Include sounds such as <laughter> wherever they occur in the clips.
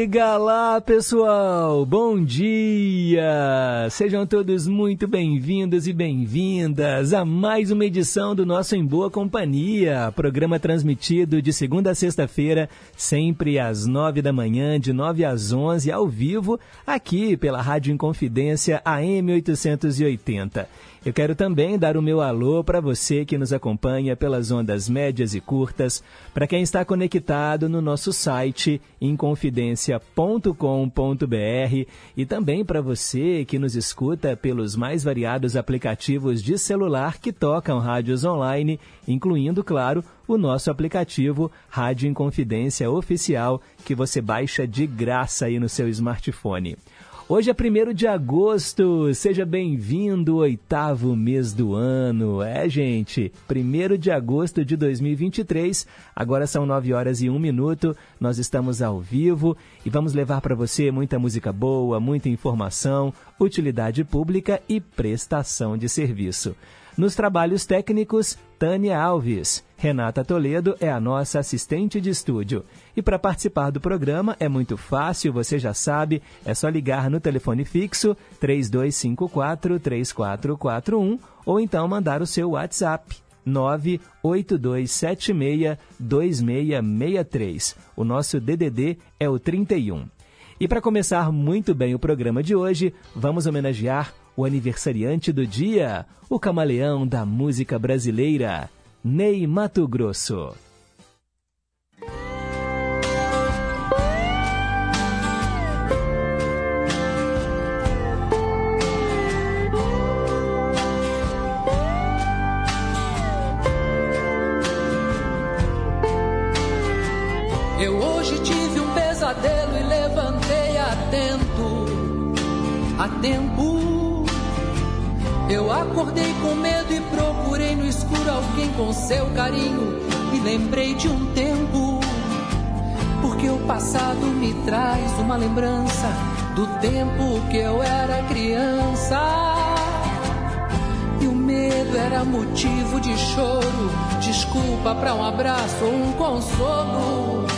Diga lá, pessoal! Bom dia! Sejam todos muito bem-vindos e bem-vindas a mais uma edição do nosso Em Boa Companhia, programa transmitido de segunda a sexta-feira, sempre às nove da manhã, de nove às onze, ao vivo, aqui pela Rádio Inconfidência AM 880. Eu quero também dar o meu alô para você que nos acompanha pelas ondas médias e curtas, para quem está conectado no nosso site inconfidencia.com.br e também para você que nos escuta pelos mais variados aplicativos de celular que tocam rádios online, incluindo, claro, o nosso aplicativo Rádio Inconfidência Oficial, que você baixa de graça aí no seu smartphone. Hoje é 1 de agosto, seja bem-vindo, oitavo mês do ano. É, gente, 1 de agosto de 2023, agora são 9 horas e 1 minuto, nós estamos ao vivo e vamos levar para você muita música boa, muita informação, utilidade pública e prestação de serviço. Nos trabalhos técnicos, Tânia Alves. Renata Toledo é a nossa assistente de estúdio. E para participar do programa é muito fácil, você já sabe, é só ligar no telefone fixo 3254-3441 ou então mandar o seu WhatsApp 982762663. O nosso DDD é o 31. E para começar muito bem o programa de hoje, vamos homenagear o aniversariante do dia, o camaleão da música brasileira, Ney Mato Grosso. Eu hoje tive um pesadelo e levantei atento, a tempo eu acordei com medo e procurei no escuro alguém com seu carinho. E lembrei de um tempo, porque o passado me traz uma lembrança do tempo que eu era criança. E o medo era motivo de choro, desculpa para um abraço ou um consolo.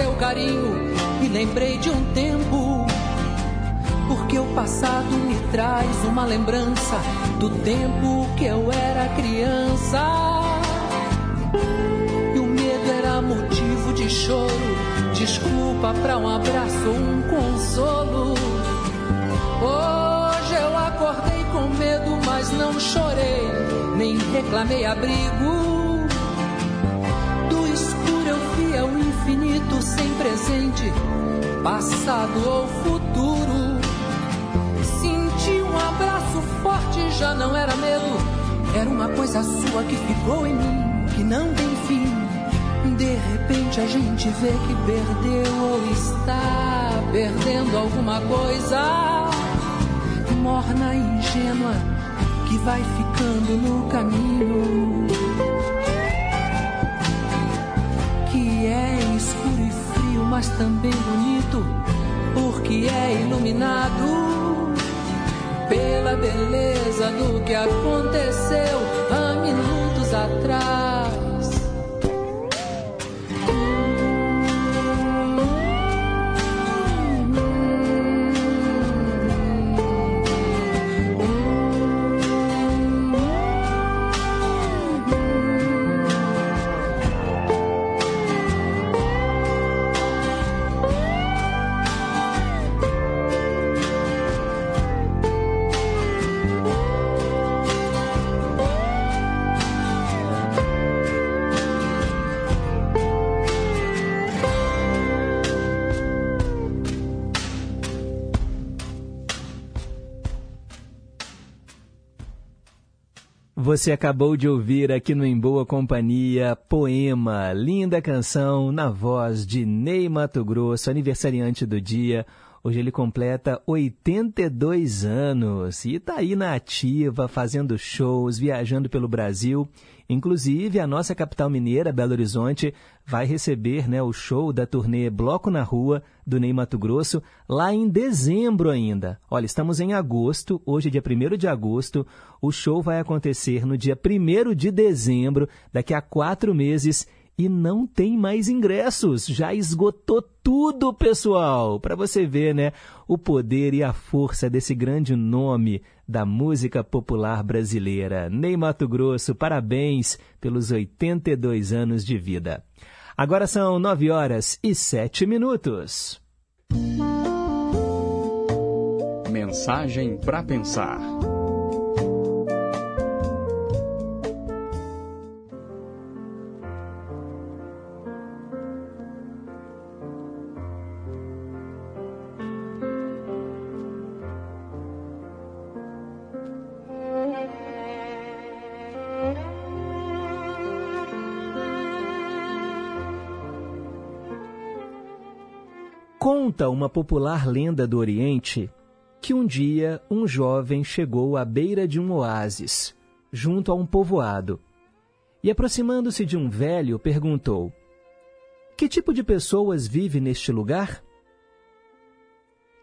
Seu carinho e lembrei de um tempo. Porque o passado me traz uma lembrança do tempo que eu era criança. E o medo era motivo de choro, desculpa para um abraço ou um consolo. Hoje eu acordei com medo, mas não chorei, nem reclamei abrigo sem presente, passado ou futuro. Senti um abraço forte, já não era medo, era uma coisa sua que ficou em mim, que não tem fim. De repente a gente vê que perdeu ou está perdendo alguma coisa. Morna e ingênua que vai ficando no caminho. Mas também bonito, porque é iluminado pela beleza do que aconteceu há minutos atrás. Você acabou de ouvir aqui no Em Boa Companhia Poema, linda canção na voz de Ney Mato Grosso, aniversariante do dia. Hoje ele completa 82 anos e está aí na ativa, fazendo shows, viajando pelo Brasil Inclusive, a nossa capital mineira, Belo Horizonte, vai receber né, o show da turnê Bloco na Rua do Ney Mato Grosso lá em dezembro ainda. Olha, estamos em agosto, hoje é dia 1 de agosto. O show vai acontecer no dia 1 de dezembro, daqui a quatro meses e não tem mais ingressos. Já esgotou tudo, pessoal. Para você ver, né, o poder e a força desse grande nome da música popular brasileira. Ney Mato Grosso, parabéns pelos 82 anos de vida. Agora são 9 horas e 7 minutos. Mensagem para pensar. Uma popular lenda do Oriente que um dia um jovem chegou à beira de um oásis, junto a um povoado, e aproximando-se de um velho, perguntou: Que tipo de pessoas vive neste lugar?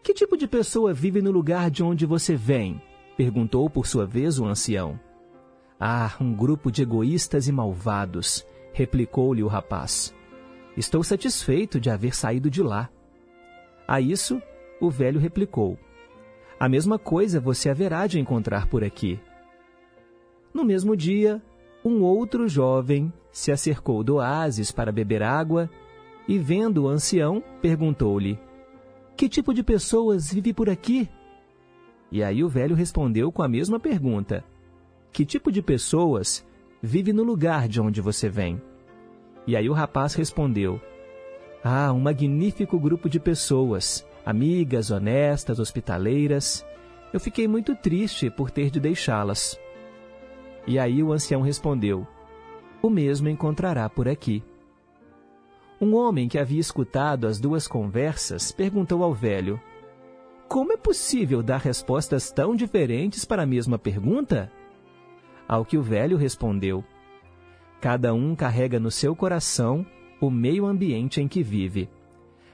Que tipo de pessoa vive no lugar de onde você vem? perguntou por sua vez o ancião. Ah, um grupo de egoístas e malvados, replicou-lhe o rapaz. Estou satisfeito de haver saído de lá. A isso, o velho replicou: A mesma coisa você haverá de encontrar por aqui. No mesmo dia, um outro jovem se acercou do oásis para beber água e, vendo o ancião, perguntou-lhe: Que tipo de pessoas vive por aqui? E aí o velho respondeu com a mesma pergunta: Que tipo de pessoas vive no lugar de onde você vem? E aí o rapaz respondeu: ah, um magnífico grupo de pessoas, amigas, honestas, hospitaleiras. Eu fiquei muito triste por ter de deixá-las. E aí o ancião respondeu: O mesmo encontrará por aqui. Um homem que havia escutado as duas conversas perguntou ao velho: Como é possível dar respostas tão diferentes para a mesma pergunta? Ao que o velho respondeu: Cada um carrega no seu coração o meio ambiente em que vive.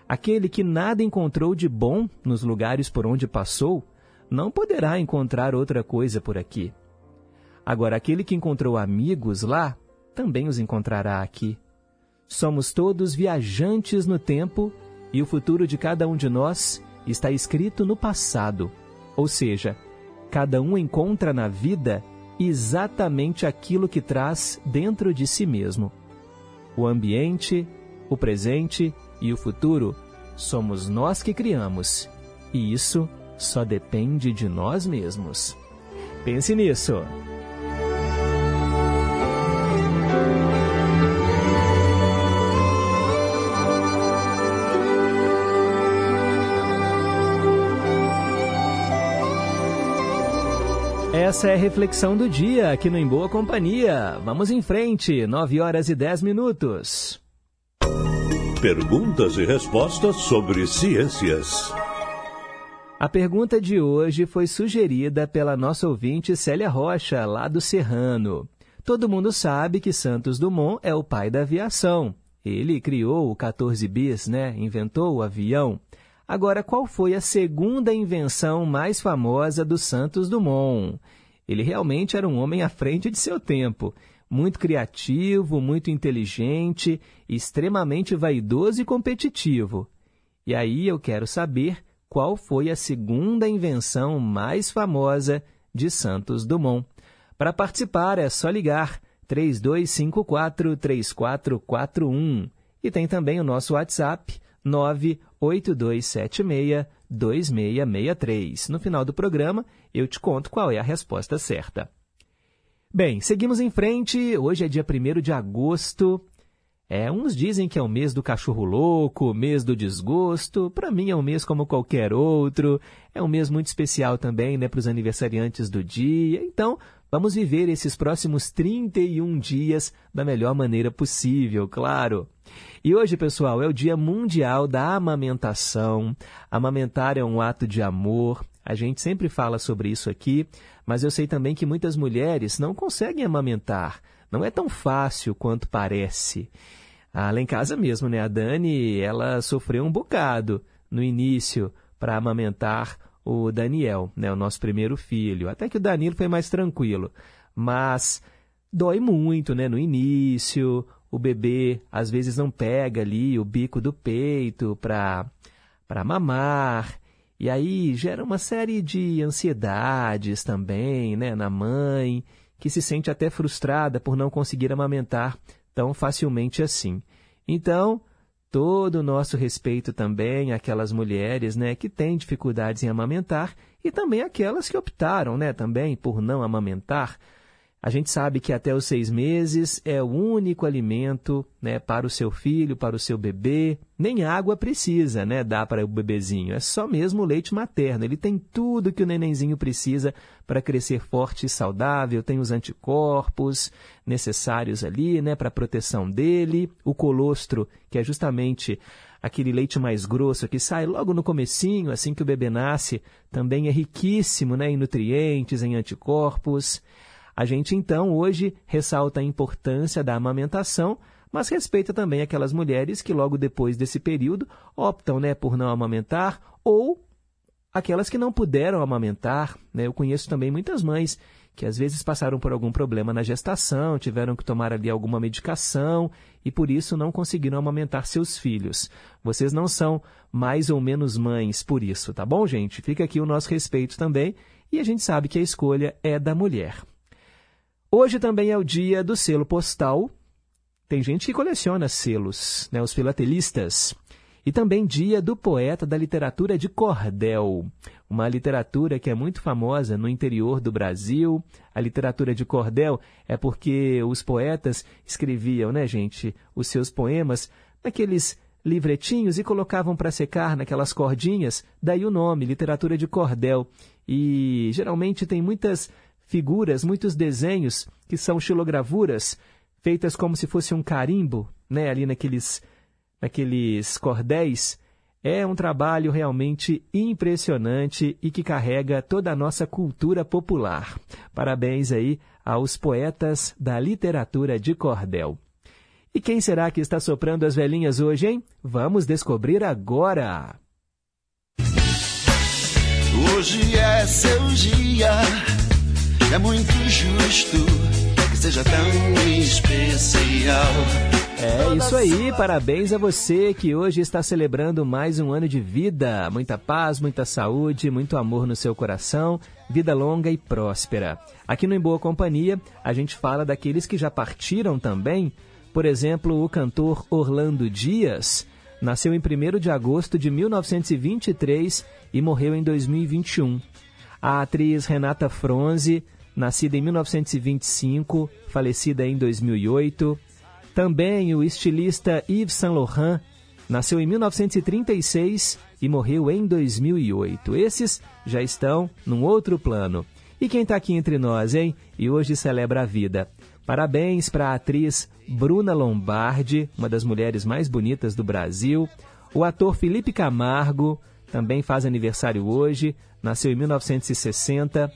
Aquele que nada encontrou de bom nos lugares por onde passou, não poderá encontrar outra coisa por aqui. Agora, aquele que encontrou amigos lá, também os encontrará aqui. Somos todos viajantes no tempo e o futuro de cada um de nós está escrito no passado. Ou seja, cada um encontra na vida exatamente aquilo que traz dentro de si mesmo. O ambiente, o presente e o futuro somos nós que criamos. E isso só depende de nós mesmos. Pense nisso. Essa é a reflexão do dia aqui no Em Boa Companhia. Vamos em frente, 9 horas e 10 minutos. Perguntas e respostas sobre ciências. A pergunta de hoje foi sugerida pela nossa ouvinte Célia Rocha, lá do Serrano. Todo mundo sabe que Santos Dumont é o pai da aviação. Ele criou o 14 bis, né? Inventou o avião. Agora, qual foi a segunda invenção mais famosa do Santos Dumont? Ele realmente era um homem à frente de seu tempo, muito criativo, muito inteligente, extremamente vaidoso e competitivo. E aí eu quero saber qual foi a segunda invenção mais famosa de Santos Dumont. Para participar é só ligar 3254 3441 e tem também o nosso WhatsApp 98276 2663. No final do programa, eu te conto qual é a resposta certa. Bem, seguimos em frente. Hoje é dia 1 de agosto. É, uns dizem que é o mês do cachorro louco, mês do desgosto. Para mim é um mês como qualquer outro. É um mês muito especial também, né, para os aniversariantes do dia. Então, vamos viver esses próximos 31 dias da melhor maneira possível, claro. E hoje, pessoal, é o Dia Mundial da Amamentação. Amamentar é um ato de amor. A gente sempre fala sobre isso aqui, mas eu sei também que muitas mulheres não conseguem amamentar. Não é tão fácil quanto parece. Ah, lá em casa mesmo, né? A Dani, ela sofreu um bocado no início para amamentar o Daniel, né? O nosso primeiro filho. Até que o Danilo foi mais tranquilo. Mas dói muito, né? No início, o bebê às vezes não pega ali o bico do peito para mamar. E aí gera uma série de ansiedades também, né, na mãe, que se sente até frustrada por não conseguir amamentar tão facilmente assim. Então, todo o nosso respeito também àquelas mulheres, né, que têm dificuldades em amamentar e também aquelas que optaram, né, também por não amamentar, a gente sabe que até os seis meses é o único alimento né, para o seu filho, para o seu bebê. Nem água precisa né, dar para o bebezinho. É só mesmo o leite materno. Ele tem tudo que o nenenzinho precisa para crescer forte e saudável. Tem os anticorpos necessários ali né, para a proteção dele. O colostro, que é justamente aquele leite mais grosso que sai logo no comecinho, assim que o bebê nasce, também é riquíssimo né, em nutrientes, em anticorpos. A gente então hoje ressalta a importância da amamentação, mas respeita também aquelas mulheres que logo depois desse período optam né, por não amamentar ou aquelas que não puderam amamentar. Né? Eu conheço também muitas mães que às vezes passaram por algum problema na gestação, tiveram que tomar ali alguma medicação e por isso não conseguiram amamentar seus filhos. Vocês não são mais ou menos mães por isso, tá bom, gente? Fica aqui o nosso respeito também e a gente sabe que a escolha é da mulher. Hoje também é o dia do selo postal. Tem gente que coleciona selos, né, os filatelistas. E também dia do poeta da literatura de cordel, uma literatura que é muito famosa no interior do Brasil. A literatura de cordel é porque os poetas escreviam, né, gente, os seus poemas naqueles livretinhos e colocavam para secar naquelas cordinhas, daí o nome, literatura de cordel. E geralmente tem muitas figuras, muitos desenhos que são xilogravuras feitas como se fosse um carimbo, né, ali naqueles, naqueles cordéis. É um trabalho realmente impressionante e que carrega toda a nossa cultura popular. Parabéns aí aos poetas da literatura de cordel. E quem será que está soprando as velhinhas hoje, hein? Vamos descobrir agora! Hoje é seu dia é muito justo que seja tão especial. É isso aí, parabéns a você que hoje está celebrando mais um ano de vida. Muita paz, muita saúde, muito amor no seu coração, vida longa e próspera. Aqui no Em Boa Companhia, a gente fala daqueles que já partiram também. Por exemplo, o cantor Orlando Dias nasceu em 1 de agosto de 1923 e morreu em 2021. A atriz Renata Fronze nascida em 1925, falecida em 2008. Também o estilista Yves Saint Laurent, nasceu em 1936 e morreu em 2008. Esses já estão num outro plano. E quem está aqui entre nós, hein? E hoje celebra a vida. Parabéns para a atriz Bruna Lombardi, uma das mulheres mais bonitas do Brasil. O ator Felipe Camargo também faz aniversário hoje, nasceu em 1960.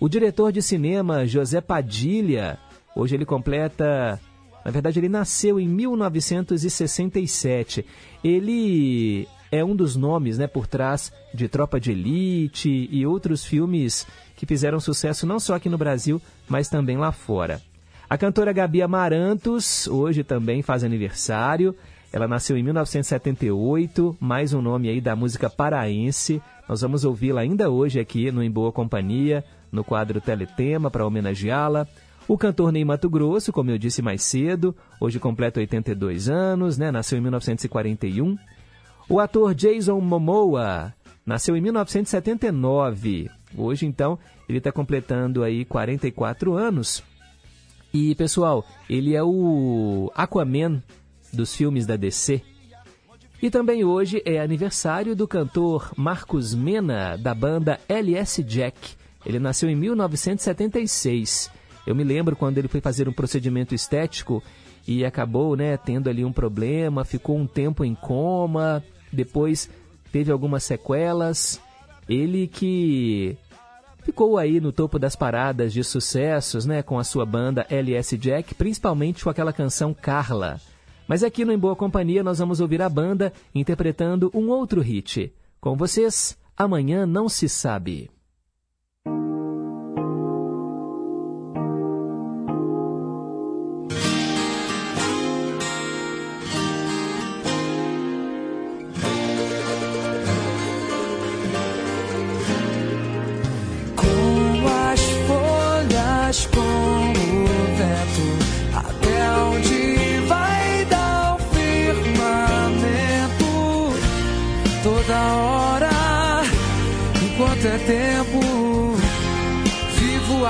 O diretor de cinema José Padilha, hoje ele completa. Na verdade, ele nasceu em 1967. Ele é um dos nomes né, por trás de Tropa de Elite e outros filmes que fizeram sucesso não só aqui no Brasil, mas também lá fora. A cantora Gabi Amarantos hoje também faz aniversário. Ela nasceu em 1978, mais um nome aí da música paraense. Nós vamos ouvi-la ainda hoje aqui no Em Boa Companhia, no quadro Teletema, para homenageá-la. O cantor Ney Mato Grosso, como eu disse mais cedo, hoje completa 82 anos, né? Nasceu em 1941. O ator Jason Momoa nasceu em 1979. Hoje, então, ele está completando aí 44 anos. E, pessoal, ele é o Aquaman dos filmes da DC. E também hoje é aniversário do cantor Marcos Mena, da banda LS Jack. Ele nasceu em 1976. Eu me lembro quando ele foi fazer um procedimento estético e acabou né, tendo ali um problema, ficou um tempo em coma, depois teve algumas sequelas. Ele que ficou aí no topo das paradas de sucessos, né, com a sua banda LS Jack, principalmente com aquela canção Carla. Mas aqui no Em Boa Companhia nós vamos ouvir a banda interpretando um outro hit. Com vocês, Amanhã Não Se Sabe.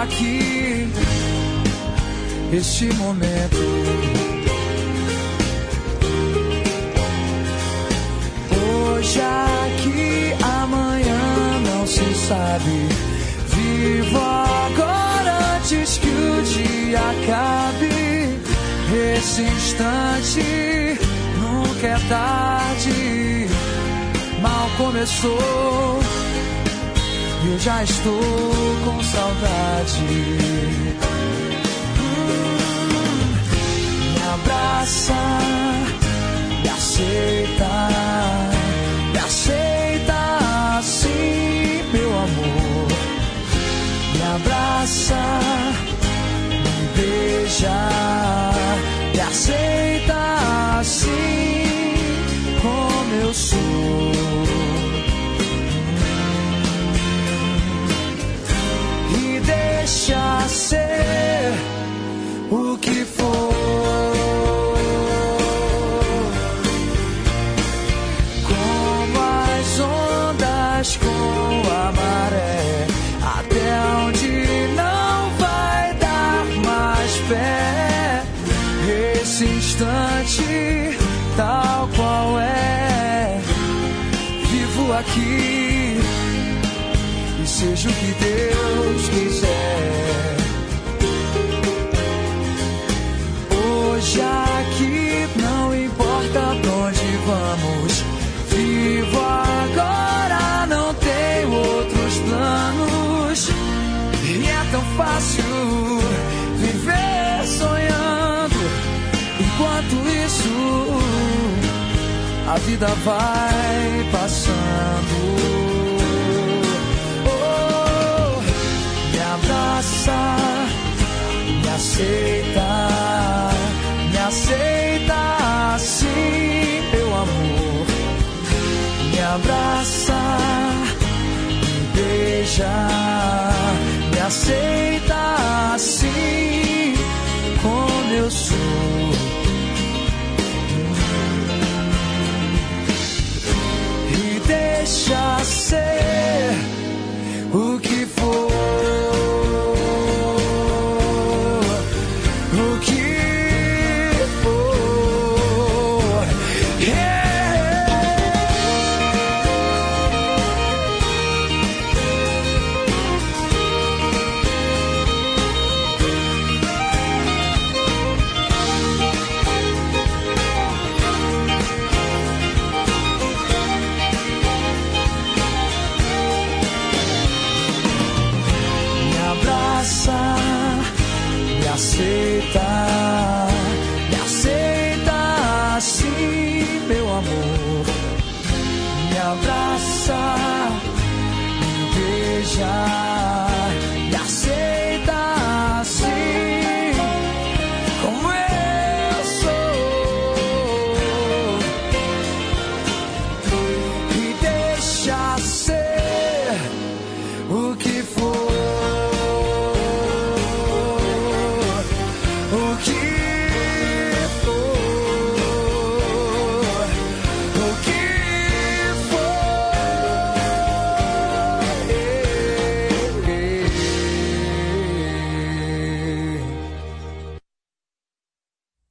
Aqui este momento. Hoje aqui, amanhã não se sabe. Vivo agora antes que o dia acabe. Esse instante nunca é tarde. Mal começou eu já estou com saudade. Hum, me abraça, me aceita, me aceita assim, meu amor. Me abraça, me beija, me aceita assim seja o que Deus quiser. Hoje aqui não importa pra onde vamos. Vivo agora, não tenho outros planos. E é tão fácil viver sonhando. Enquanto isso, a vida vai aceita, me aceita assim, meu amor. Me abraça, me beija, me aceita assim, como eu sou. E deixa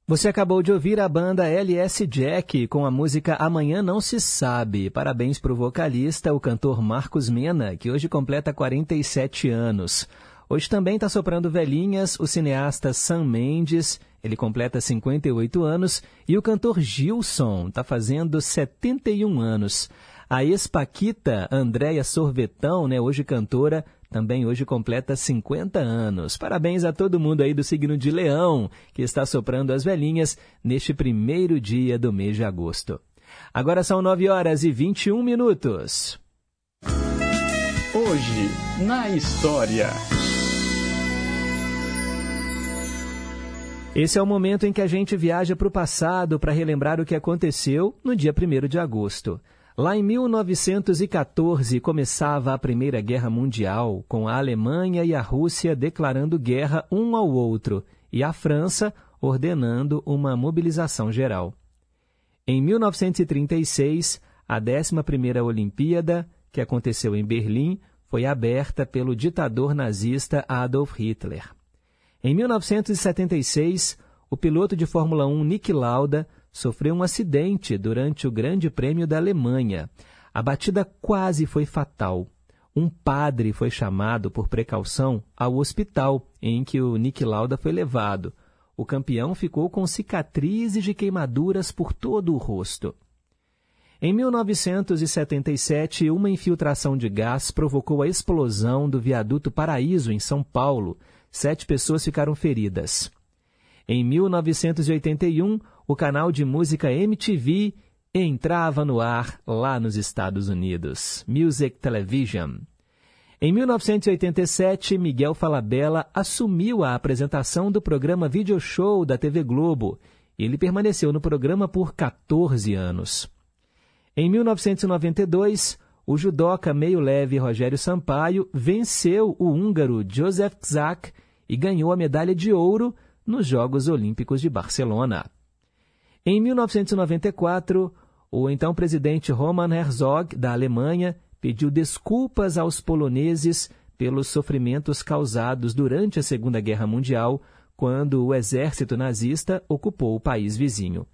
Você acabou de ouvir a banda LS Jack com a música Amanhã Não Se Sabe. Parabéns para o vocalista, o cantor Marcos Mena, que hoje completa 47 anos. Hoje também está soprando velhinhas o cineasta Sam Mendes, ele completa 58 anos, e o cantor Gilson está fazendo 71 anos. A ex-paquita Andréia Sorvetão, né, hoje cantora, também hoje completa 50 anos. Parabéns a todo mundo aí do signo de Leão, que está soprando as velhinhas neste primeiro dia do mês de agosto. Agora são 9 horas e 21 minutos. Hoje, na história. Esse é o momento em que a gente viaja para o passado para relembrar o que aconteceu no dia 1 de agosto. Lá em 1914 começava a Primeira Guerra Mundial, com a Alemanha e a Rússia declarando guerra um ao outro e a França ordenando uma mobilização geral. Em 1936, a 11ª Olimpíada, que aconteceu em Berlim, foi aberta pelo ditador nazista Adolf Hitler. Em 1976, o piloto de Fórmula 1 Nick Lauda sofreu um acidente durante o Grande Prêmio da Alemanha. A batida quase foi fatal. Um padre foi chamado por precaução ao hospital em que o Nick Lauda foi levado. O campeão ficou com cicatrizes de queimaduras por todo o rosto. Em 1977, uma infiltração de gás provocou a explosão do viaduto Paraíso, em São Paulo. Sete pessoas ficaram feridas. Em 1981, o canal de música MTV entrava no ar lá nos Estados Unidos. Music Television. Em 1987, Miguel Falabella assumiu a apresentação do programa Video Show da TV Globo. Ele permaneceu no programa por 14 anos. Em 1992, o judoca meio-leve Rogério Sampaio venceu o húngaro Josef Czak e ganhou a medalha de ouro nos Jogos Olímpicos de Barcelona. Em 1994, o então presidente Roman Herzog, da Alemanha, pediu desculpas aos poloneses pelos sofrimentos causados durante a Segunda Guerra Mundial, quando o exército nazista ocupou o país vizinho.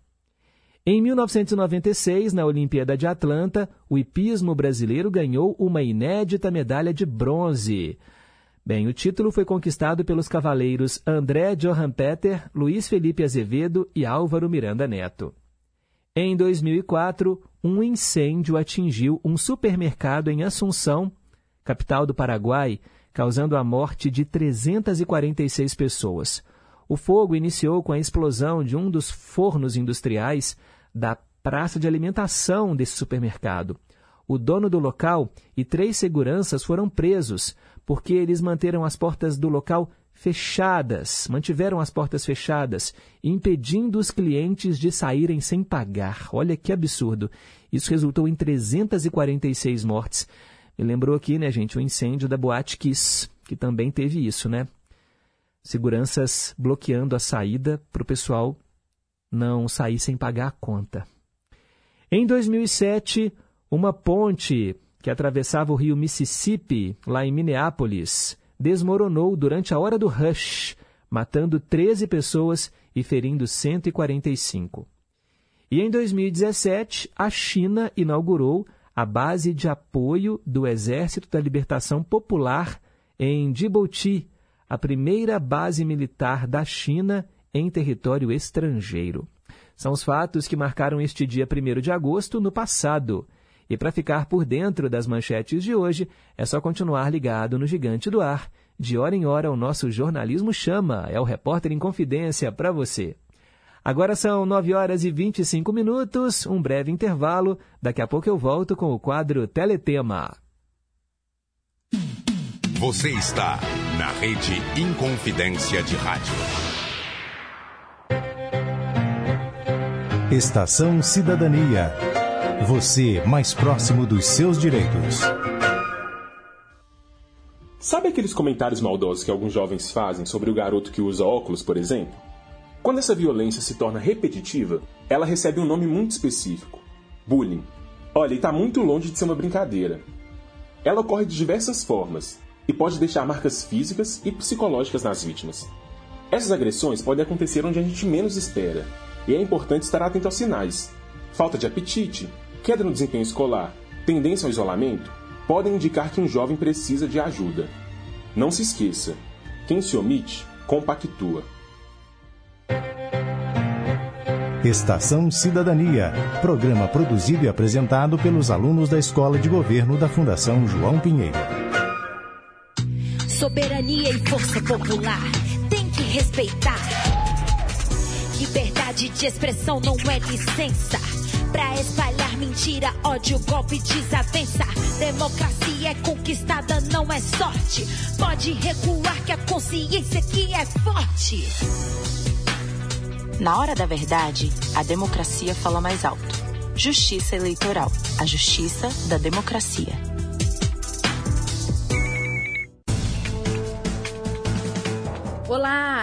Em 1996, na Olimpíada de Atlanta, o hipismo brasileiro ganhou uma inédita medalha de bronze. Bem, o título foi conquistado pelos cavaleiros André Johan Peter, Luiz Felipe Azevedo e Álvaro Miranda Neto. Em 2004, um incêndio atingiu um supermercado em Assunção, capital do Paraguai, causando a morte de 346 pessoas. O fogo iniciou com a explosão de um dos fornos industriais da praça de alimentação desse supermercado. O dono do local e três seguranças foram presos, porque eles manteram as portas do local fechadas, mantiveram as portas fechadas, impedindo os clientes de saírem sem pagar. Olha que absurdo. Isso resultou em 346 mortes. Me lembrou aqui, né, gente, o incêndio da Boate Kiss, que também teve isso, né? Seguranças bloqueando a saída para o pessoal não sair sem pagar a conta. Em 2007, uma ponte que atravessava o rio Mississippi, lá em Minneapolis, desmoronou durante a hora do rush, matando 13 pessoas e ferindo 145. E em 2017, a China inaugurou a base de apoio do Exército da Libertação Popular em Djibouti, a primeira base militar da China em território estrangeiro. São os fatos que marcaram este dia 1 de agosto no passado. E para ficar por dentro das manchetes de hoje, é só continuar ligado no Gigante do Ar. De hora em hora, o nosso jornalismo chama. É o Repórter em Confidência para você. Agora são 9 horas e 25 minutos, um breve intervalo. Daqui a pouco eu volto com o quadro Teletema. Você está na rede Inconfidência de Rádio. Estação Cidadania. Você mais próximo dos seus direitos. Sabe aqueles comentários maldosos que alguns jovens fazem sobre o garoto que usa óculos, por exemplo? Quando essa violência se torna repetitiva, ela recebe um nome muito específico: bullying. Olha, e está muito longe de ser uma brincadeira. Ela ocorre de diversas formas e pode deixar marcas físicas e psicológicas nas vítimas. Essas agressões podem acontecer onde a gente menos espera, e é importante estar atento aos sinais. Falta de apetite, queda no desempenho escolar, tendência ao isolamento podem indicar que um jovem precisa de ajuda. Não se esqueça: quem se omite, compactua. Estação Cidadania, programa produzido e apresentado pelos alunos da Escola de Governo da Fundação João Pinheiro. Soberania e força popular tem que respeitar. Liberdade de expressão não é licença pra espalhar mentira, ódio, golpe, desavença. Democracia é conquistada, não é sorte. Pode recuar que a consciência aqui é forte. Na hora da verdade, a democracia fala mais alto. Justiça Eleitoral, a justiça da democracia.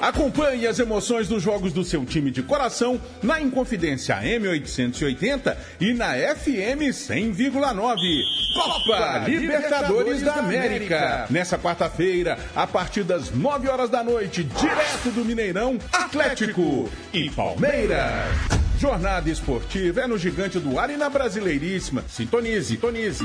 Acompanhe as emoções dos jogos do seu time de coração na Inconfidência M880 e na FM 100,9. Copa Libertadores da América. Nessa quarta-feira, a partir das 9 horas da noite, direto do Mineirão, Atlético e Palmeiras. Jornada esportiva é no Gigante do Ar e na Brasileiríssima. Sintonize, sintonize.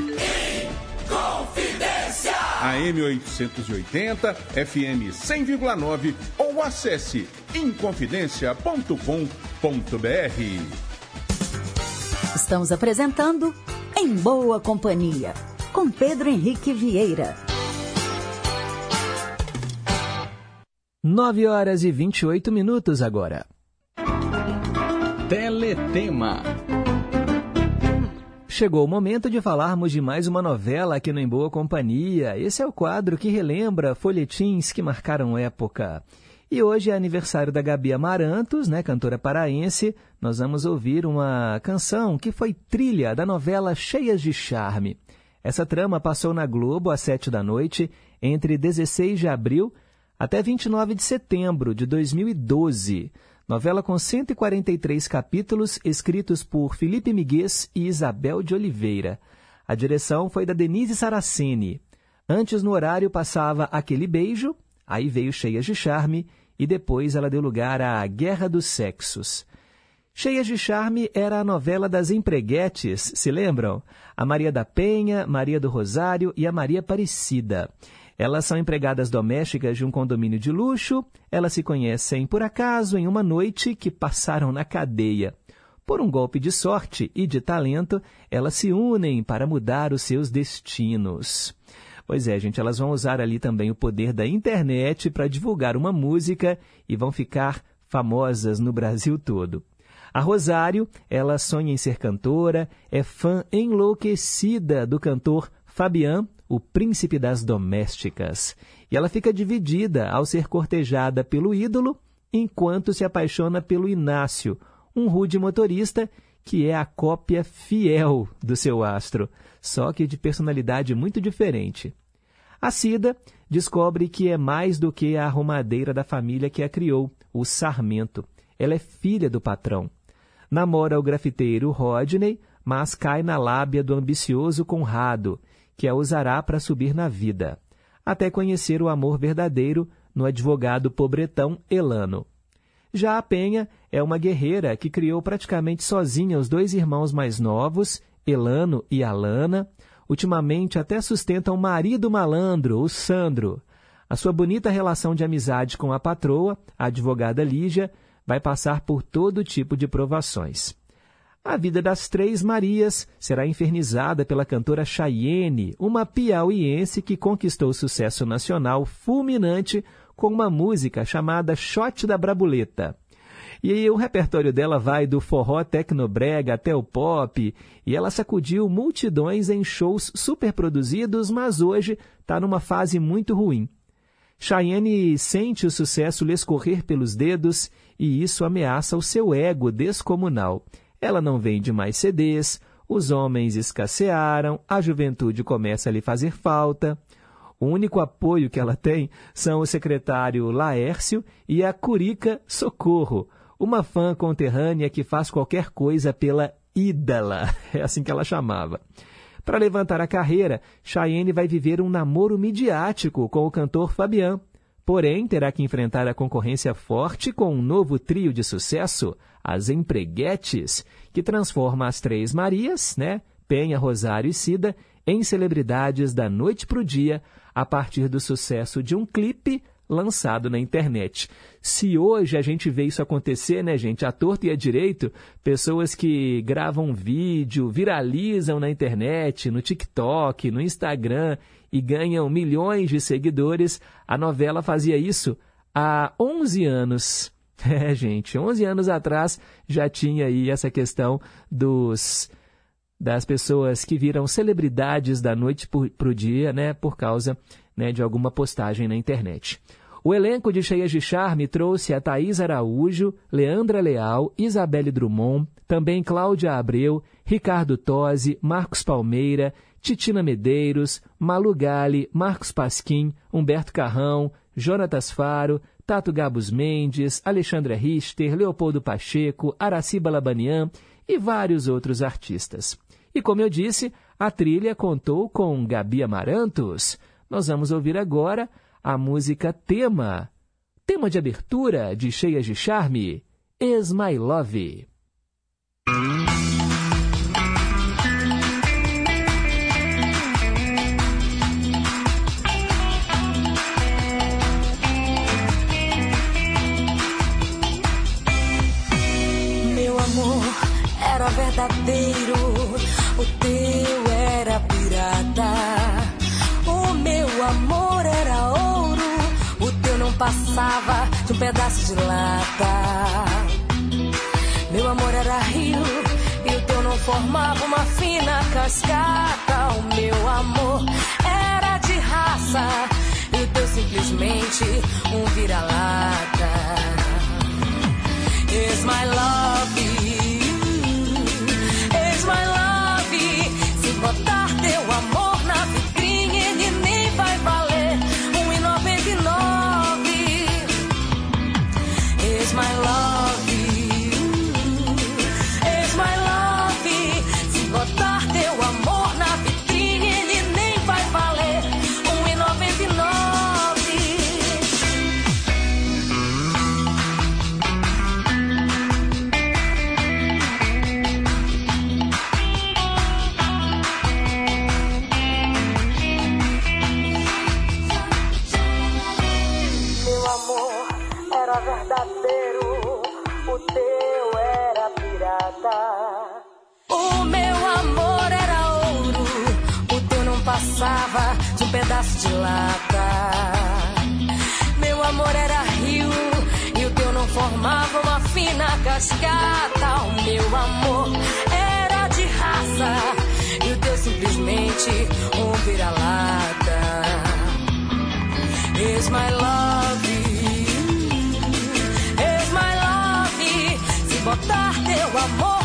Confidência. AM 880, FM 100,9 ou acesse inconfidencia.com.br. Estamos apresentando Em Boa Companhia, com Pedro Henrique Vieira. 9 horas e 28 minutos agora. Teletema. Chegou o momento de falarmos de mais uma novela aqui no Em Boa Companhia. Esse é o quadro que relembra folhetins que marcaram época. E hoje é aniversário da Gabi Amarantos, né, cantora paraense. Nós vamos ouvir uma canção que foi trilha da novela Cheias de Charme. Essa trama passou na Globo às sete da noite, entre 16 de abril até 29 de setembro de 2012. Novela com 143 capítulos, escritos por Felipe Miguez e Isabel de Oliveira. A direção foi da Denise Saraceni. Antes, no horário, passava Aquele Beijo, aí veio Cheias de Charme, e depois ela deu lugar à Guerra dos Sexos. Cheias de Charme era a novela das empreguetes, se lembram? A Maria da Penha, Maria do Rosário e a Maria Aparecida. Elas são empregadas domésticas de um condomínio de luxo, elas se conhecem por acaso em uma noite que passaram na cadeia. Por um golpe de sorte e de talento, elas se unem para mudar os seus destinos. Pois é, gente, elas vão usar ali também o poder da internet para divulgar uma música e vão ficar famosas no Brasil todo. A Rosário, ela sonha em ser cantora, é fã enlouquecida do cantor Fabian, o príncipe das domésticas. E ela fica dividida ao ser cortejada pelo ídolo, enquanto se apaixona pelo Inácio, um rude motorista que é a cópia fiel do seu astro, só que de personalidade muito diferente. A Cida descobre que é mais do que a arrumadeira da família que a criou, o Sarmento. Ela é filha do patrão. Namora o grafiteiro Rodney, mas cai na lábia do ambicioso Conrado, que a usará para subir na vida, até conhecer o amor verdadeiro no advogado pobretão Elano. Já a Penha é uma guerreira que criou praticamente sozinha os dois irmãos mais novos, Elano e Alana. Ultimamente até sustenta um marido malandro, o Sandro. A sua bonita relação de amizade com a patroa, a advogada Lígia, vai passar por todo tipo de provações. A vida das três Marias será infernizada pela cantora Chayenne, uma piauiense que conquistou sucesso nacional fulminante com uma música chamada Shot da Brabuleta. E o repertório dela vai do forró tecnobrega até o pop, e ela sacudiu multidões em shows super produzidos, mas hoje está numa fase muito ruim. Cheyenne sente o sucesso lhe escorrer pelos dedos e isso ameaça o seu ego descomunal. Ela não vende mais CDs, os homens escassearam, a juventude começa a lhe fazer falta. O único apoio que ela tem são o secretário Laércio e a Curica Socorro, uma fã conterrânea que faz qualquer coisa pela ídala, <laughs> é assim que ela chamava. Para levantar a carreira, Cheyenne vai viver um namoro midiático com o cantor Fabian. Porém, terá que enfrentar a concorrência forte com um novo trio de sucesso, as Empreguetes, que transforma as Três Marias, né, Penha, Rosário e Cida, em celebridades da noite para o dia, a partir do sucesso de um clipe lançado na internet. Se hoje a gente vê isso acontecer, né, gente, a torto e a direito, pessoas que gravam vídeo, viralizam na internet, no TikTok, no Instagram e ganham milhões de seguidores, a novela fazia isso há 11 anos. <laughs> É, gente, 11 anos atrás já tinha aí essa questão dos das pessoas que viram celebridades da noite para o dia, né, por causa né, de alguma postagem na internet. O elenco de Cheias de Charme trouxe a Thaís Araújo, Leandra Leal, Isabelle Drummond, também Cláudia Abreu, Ricardo Tosi, Marcos Palmeira, Titina Medeiros, Malu Gali, Marcos Pasquim, Humberto Carrão, Jonatas Faro, Tato Gabos Mendes, Alexandra Richter, Leopoldo Pacheco, Araciba Labanian e vários outros artistas. E como eu disse, a trilha contou com Gabi Amarantos. Nós vamos ouvir agora a música tema, tema de abertura de Cheias de Charme, Is My Love. Verdadeiro, o teu era pirata. O meu amor era ouro, o teu não passava de um pedaço de lata. Meu amor era rio e o teu não formava uma fina cascata. O meu amor era de raça e o teu simplesmente um vira-lata. Is my love, de um pedaço de lata. Meu amor era rio e o teu não formava uma fina cascata. O meu amor era de raça e o teu simplesmente um vira-lata. Is my love, is my love. Se botar teu amor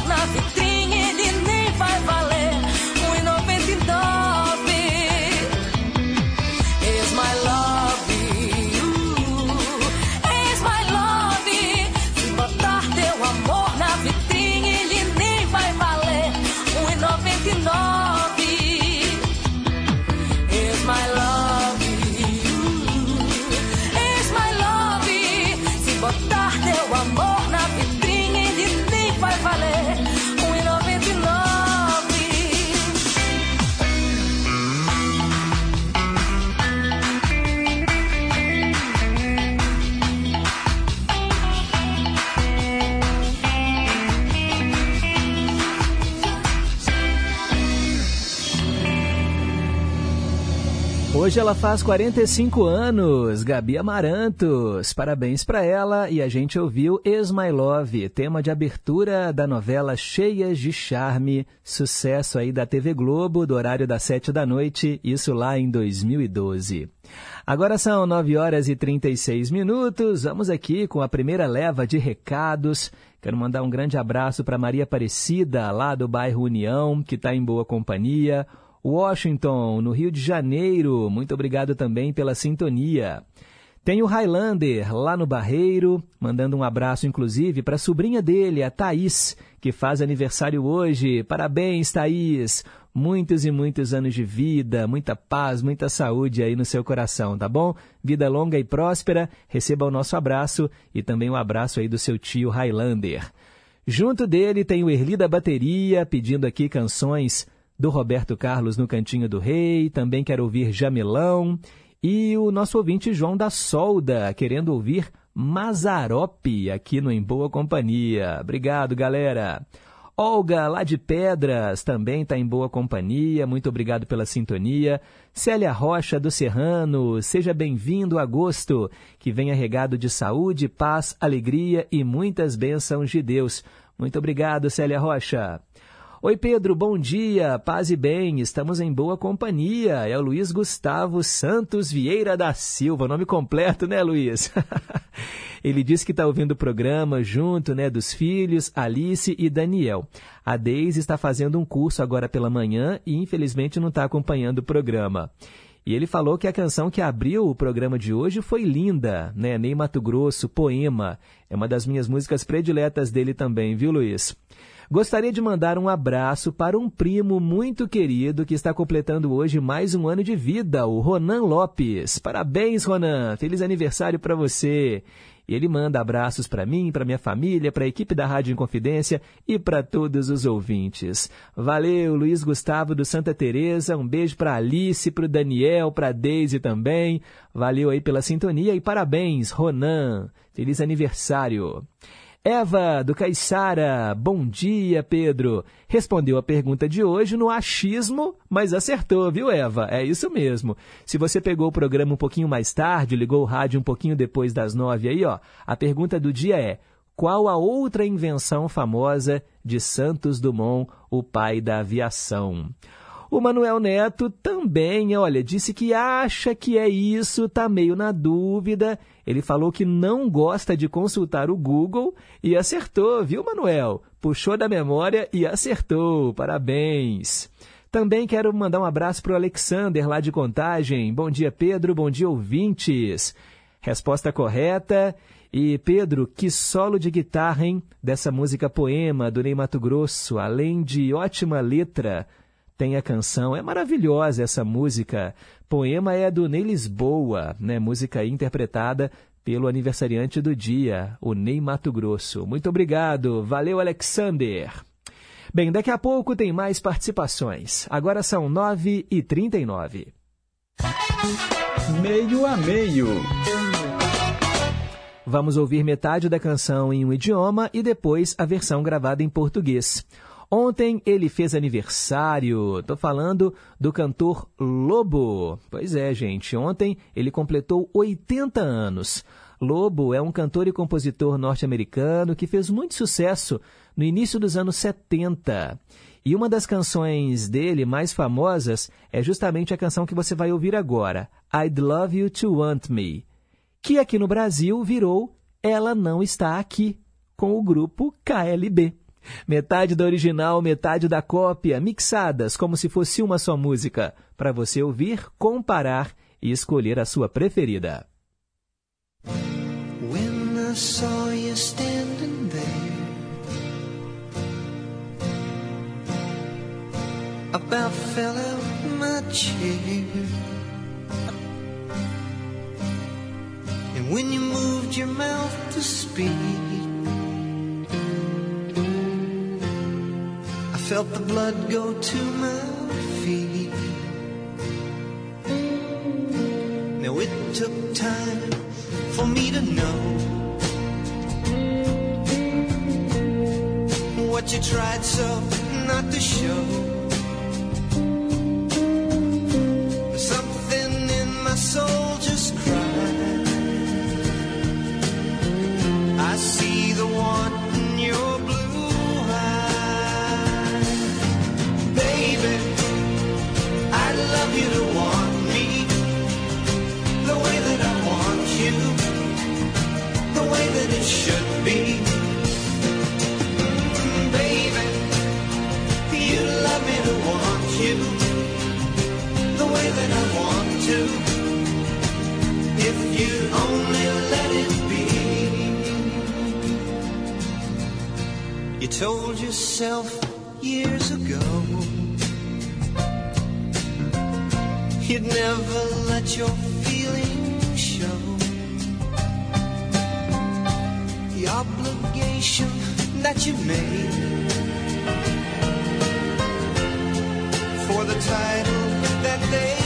Hoje ela faz 45 anos, Gabi Amarantos. Parabéns para ela e a gente ouviu Is My Love, tema de abertura da novela Cheias de Charme, sucesso aí da TV Globo, do horário das 7 da noite, isso lá em 2012. Agora são 9 horas e 36 minutos. Vamos aqui com a primeira leva de recados. Quero mandar um grande abraço para Maria Aparecida, lá do bairro União, que está em boa companhia. Washington, no Rio de Janeiro. Muito obrigado também pela sintonia. Tem o Highlander lá no Barreiro, mandando um abraço inclusive para a sobrinha dele, a Thaís, que faz aniversário hoje. Parabéns, Thaís! Muitos e muitos anos de vida, muita paz, muita saúde aí no seu coração, tá bom? Vida longa e próspera. Receba o nosso abraço e também o um abraço aí do seu tio Highlander. Junto dele tem o Erli da Bateria, pedindo aqui canções do Roberto Carlos no Cantinho do Rei, também quero ouvir Jamilão, e o nosso ouvinte João da Solda, querendo ouvir Mazarope aqui no Em Boa Companhia. Obrigado, galera. Olga, lá de Pedras, também está em boa companhia. Muito obrigado pela sintonia. Célia Rocha, do Serrano, seja bem-vindo a agosto, que venha regado de saúde, paz, alegria e muitas bênçãos de Deus. Muito obrigado, Célia Rocha. Oi, Pedro, bom dia, paz e bem, estamos em boa companhia. É o Luiz Gustavo Santos Vieira da Silva, nome completo, né, Luiz? <laughs> Ele disse que está ouvindo o programa junto né, dos filhos, Alice e Daniel. A Deise está fazendo um curso agora pela manhã e infelizmente não está acompanhando o programa. E ele falou que a canção que abriu o programa de hoje foi linda, né? Ney Mato Grosso, Poema. É uma das minhas músicas prediletas dele também, viu, Luiz? Gostaria de mandar um abraço para um primo muito querido que está completando hoje mais um ano de vida, o Ronan Lopes. Parabéns, Ronan! Feliz aniversário para você! E ele manda abraços para mim, para minha família, para a equipe da Rádio Inconfidência e para todos os ouvintes. Valeu, Luiz Gustavo do Santa Teresa. Um beijo para Alice, para o Daniel, para Deise também. Valeu aí pela sintonia e parabéns, Ronan. Feliz aniversário. Eva, do Caiçara, bom dia, Pedro. Respondeu a pergunta de hoje no achismo, mas acertou, viu, Eva? É isso mesmo. Se você pegou o programa um pouquinho mais tarde, ligou o rádio um pouquinho depois das nove aí, ó, a pergunta do dia é: qual a outra invenção famosa de Santos Dumont, o pai da aviação? O Manuel Neto também, olha, disse que acha que é isso, tá meio na dúvida. Ele falou que não gosta de consultar o Google e acertou, viu, Manuel? Puxou da memória e acertou. Parabéns. Também quero mandar um abraço para o Alexander, lá de Contagem. Bom dia, Pedro. Bom dia, ouvintes. Resposta correta. E, Pedro, que solo de guitarra, hein? Dessa música poema do Ney Mato Grosso, além de ótima letra tem a canção. É maravilhosa essa música. Poema é do Ney Lisboa, né? música interpretada pelo aniversariante do dia, o Ney Mato Grosso. Muito obrigado. Valeu, Alexander. Bem, daqui a pouco tem mais participações. Agora são 9h39. Meio a meio. Vamos ouvir metade da canção em um idioma e depois a versão gravada em português. Ontem ele fez aniversário. Tô falando do cantor Lobo. Pois é, gente. Ontem ele completou 80 anos. Lobo é um cantor e compositor norte-americano que fez muito sucesso no início dos anos 70. E uma das canções dele mais famosas é justamente a canção que você vai ouvir agora, I'd Love You to Want Me, que aqui no Brasil virou Ela Não Está Aqui, com o grupo KLB. Metade da original, metade da cópia, mixadas como se fosse uma só música, para você ouvir, comparar e escolher a sua preferida. When I saw you standing there About fell out my chair And when you moved your mouth to speak felt the blood go to my feet. Now it took time for me to know what you tried so not to show. Something yourself years ago. You'd never let your feelings show. The obligation that you made for the title that they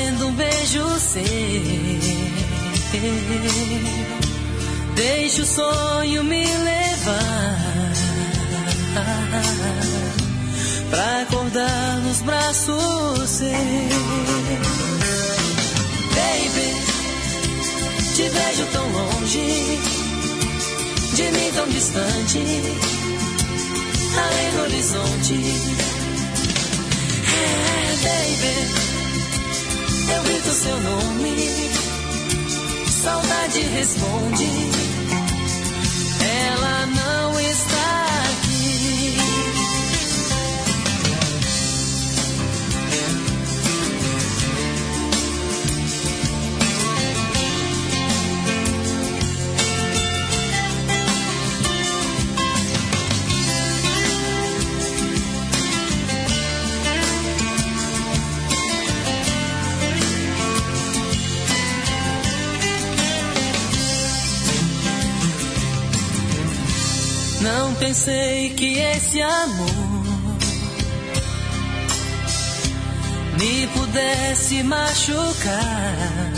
parecendo um beijo seu, deixa o sonho me levar pra acordar nos braços seus. Baby, te vejo tão longe de mim tão distante, além do horizonte. É, baby, eu grito seu nome, saudade responde. Ela não está pensei que esse amor me pudesse machucar.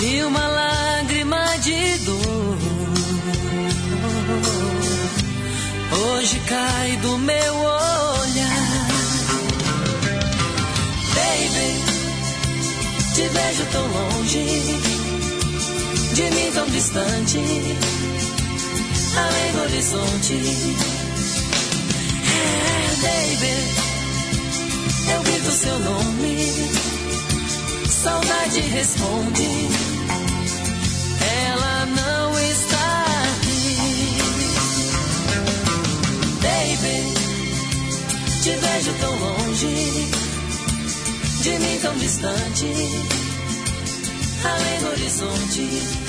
E uma lágrima de dor hoje cai do meu olhar. Baby, te vejo tão longe de mim tão distante, além do horizonte. É, baby, eu grito seu nome, saudade responde. Ela não está aqui, baby. Te vejo tão longe, de mim tão distante, além do horizonte.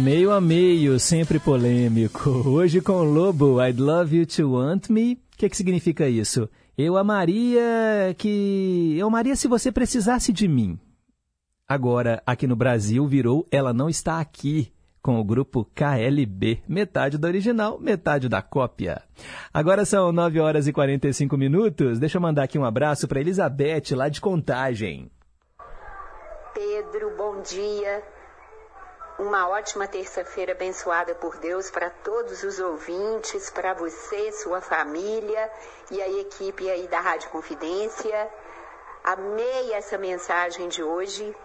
Meio a meio, sempre polêmico. Hoje com o Lobo, I'd love you to want me. O que, que significa isso? Eu amaria que. Eu amaria se você precisasse de mim. Agora, aqui no Brasil, virou Ela Não Está Aqui, com o grupo KLB. Metade do original, metade da cópia. Agora são 9 horas e 45 minutos. Deixa eu mandar aqui um abraço para Elizabeth, lá de Contagem. Pedro, bom dia. Uma ótima terça-feira abençoada por Deus para todos os ouvintes, para você, sua família e a equipe aí da Rádio Confidência. Amei essa mensagem de hoje.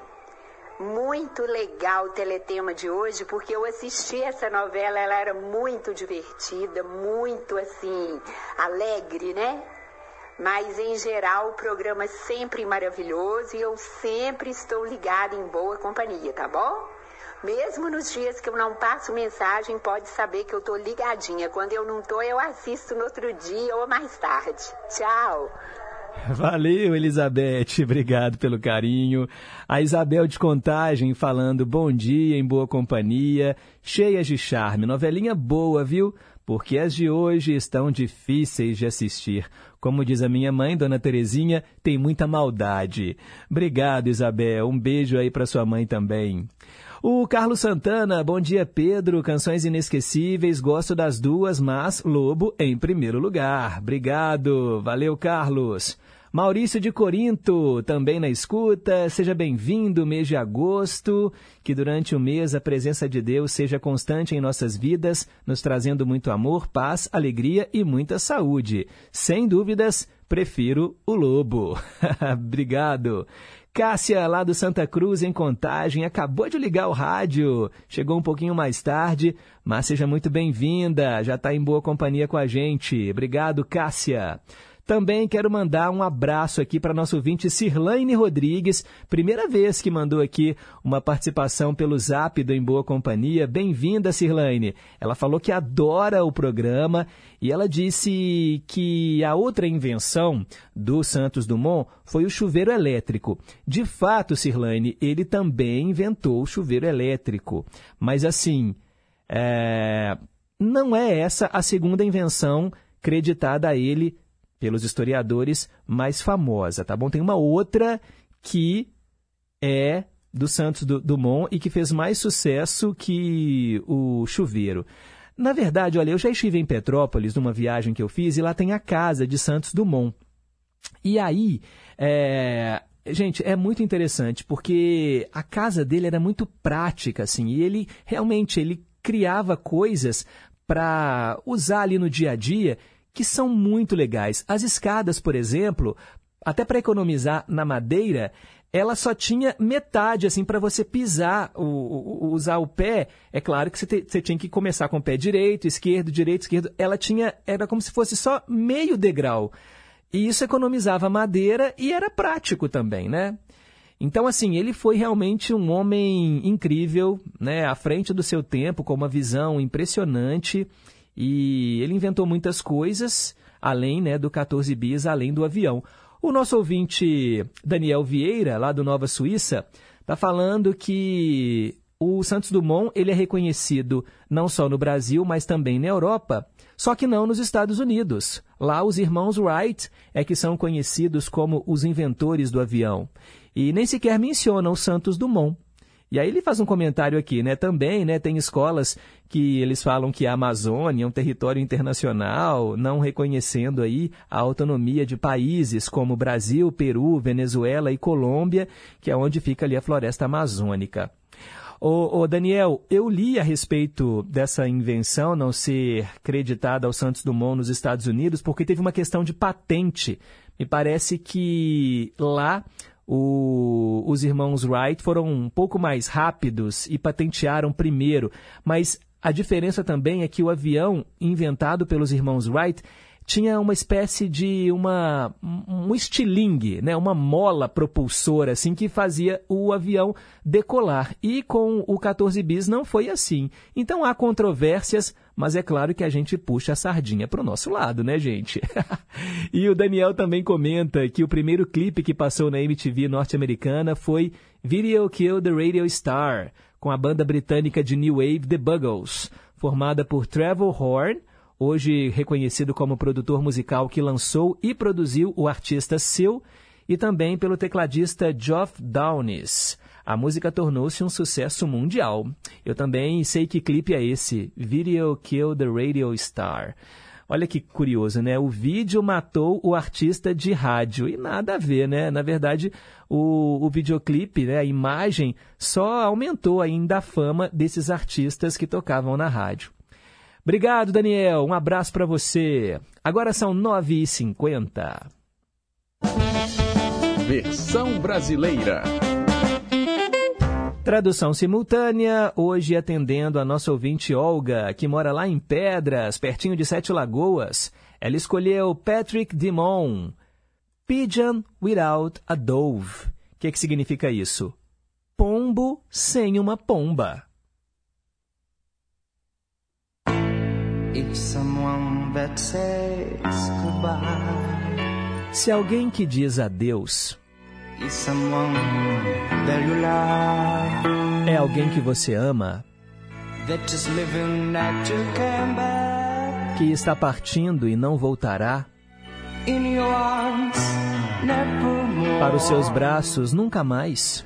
Muito legal o teletema de hoje, porque eu assisti essa novela, ela era muito divertida, muito assim, alegre, né? Mas em geral o programa é sempre maravilhoso e eu sempre estou ligada em boa companhia, tá bom? Mesmo nos dias que eu não passo mensagem, pode saber que eu tô ligadinha. Quando eu não tô, eu assisto no outro dia ou mais tarde. Tchau! Valeu, Elizabeth. <laughs> Obrigado pelo carinho. A Isabel de Contagem falando bom dia, em boa companhia, cheias de charme. Novelinha boa, viu? porque as de hoje estão difíceis de assistir. Como diz a minha mãe, Dona Terezinha, tem muita maldade. Obrigado, Isabel. Um beijo aí para sua mãe também. O Carlos Santana, bom dia Pedro, canções inesquecíveis, gosto das duas, mas Lobo em primeiro lugar. Obrigado, valeu Carlos. Maurício de Corinto, também na escuta. Seja bem-vindo, mês de agosto. Que durante o mês a presença de Deus seja constante em nossas vidas, nos trazendo muito amor, paz, alegria e muita saúde. Sem dúvidas, prefiro o lobo. <laughs> Obrigado. Cássia, lá do Santa Cruz, em Contagem, acabou de ligar o rádio. Chegou um pouquinho mais tarde, mas seja muito bem-vinda. Já está em boa companhia com a gente. Obrigado, Cássia. Também quero mandar um abraço aqui para nosso ouvinte Cirlaine Rodrigues, primeira vez que mandou aqui uma participação pelo Zap do Em Boa Companhia. Bem-vinda, Cirlaine. Ela falou que adora o programa e ela disse que a outra invenção do Santos Dumont foi o chuveiro elétrico. De fato, Cirlaine, ele também inventou o chuveiro elétrico. Mas assim, é... não é essa a segunda invenção creditada a ele pelos historiadores mais famosa, tá bom? Tem uma outra que é do Santos Dumont e que fez mais sucesso que o chuveiro. Na verdade, olha, eu já estive em Petrópolis numa viagem que eu fiz e lá tem a casa de Santos Dumont. E aí, é... gente, é muito interessante porque a casa dele era muito prática, assim, e ele realmente ele criava coisas para usar ali no dia a dia que são muito legais. As escadas, por exemplo, até para economizar na madeira, ela só tinha metade, assim, para você pisar, o, o, usar o pé. É claro que você, te, você, tinha que começar com o pé direito, esquerdo, direito, esquerdo. Ela tinha, era como se fosse só meio degrau. E isso economizava madeira e era prático também, né? Então, assim, ele foi realmente um homem incrível, né? À frente do seu tempo, com uma visão impressionante. E ele inventou muitas coisas, além né, do 14 bis, além do avião. O nosso ouvinte Daniel Vieira, lá do Nova Suíça, está falando que o Santos Dumont ele é reconhecido não só no Brasil, mas também na Europa, só que não nos Estados Unidos. Lá, os irmãos Wright é que são conhecidos como os inventores do avião. E nem sequer mencionam o Santos Dumont. E aí ele faz um comentário aqui, né? Também, né, tem escolas que eles falam que a Amazônia é um território internacional, não reconhecendo aí a autonomia de países como Brasil, Peru, Venezuela e Colômbia, que é onde fica ali a floresta amazônica. Ô, ô, Daniel, eu li a respeito dessa invenção não ser creditada ao Santos Dumont nos Estados Unidos porque teve uma questão de patente. Me parece que lá o, os irmãos Wright foram um pouco mais rápidos e patentearam primeiro, mas a diferença também é que o avião inventado pelos irmãos Wright tinha uma espécie de uma um estilingue, né, uma mola propulsora assim que fazia o avião decolar. E com o 14 bis não foi assim. Então há controvérsias, mas é claro que a gente puxa a sardinha para o nosso lado, né, gente? <laughs> e o Daniel também comenta que o primeiro clipe que passou na MTV norte-americana foi Video Kill the Radio Star, com a banda britânica de new wave The Buggles, formada por Trevor Horn, hoje reconhecido como produtor musical que lançou e produziu o artista Seal, e também pelo tecladista Geoff Downes. A música tornou-se um sucesso mundial. Eu também sei que clipe é esse, Video Kill the Radio Star. Olha que curioso, né? O vídeo matou o artista de rádio. E nada a ver, né? Na verdade, o, o videoclipe, né? a imagem, só aumentou ainda a fama desses artistas que tocavam na rádio. Obrigado, Daniel. Um abraço para você. Agora são 9h50. Versão brasileira. Tradução simultânea, hoje atendendo a nossa ouvinte Olga, que mora lá em Pedras, pertinho de Sete Lagoas. Ela escolheu Patrick Dimon, Pigeon Without a Dove. O que, que significa isso? Pombo sem uma pomba. Se alguém que diz adeus é alguém que você ama, que está partindo e não voltará, in your arms nevermore. para os seus braços nunca mais.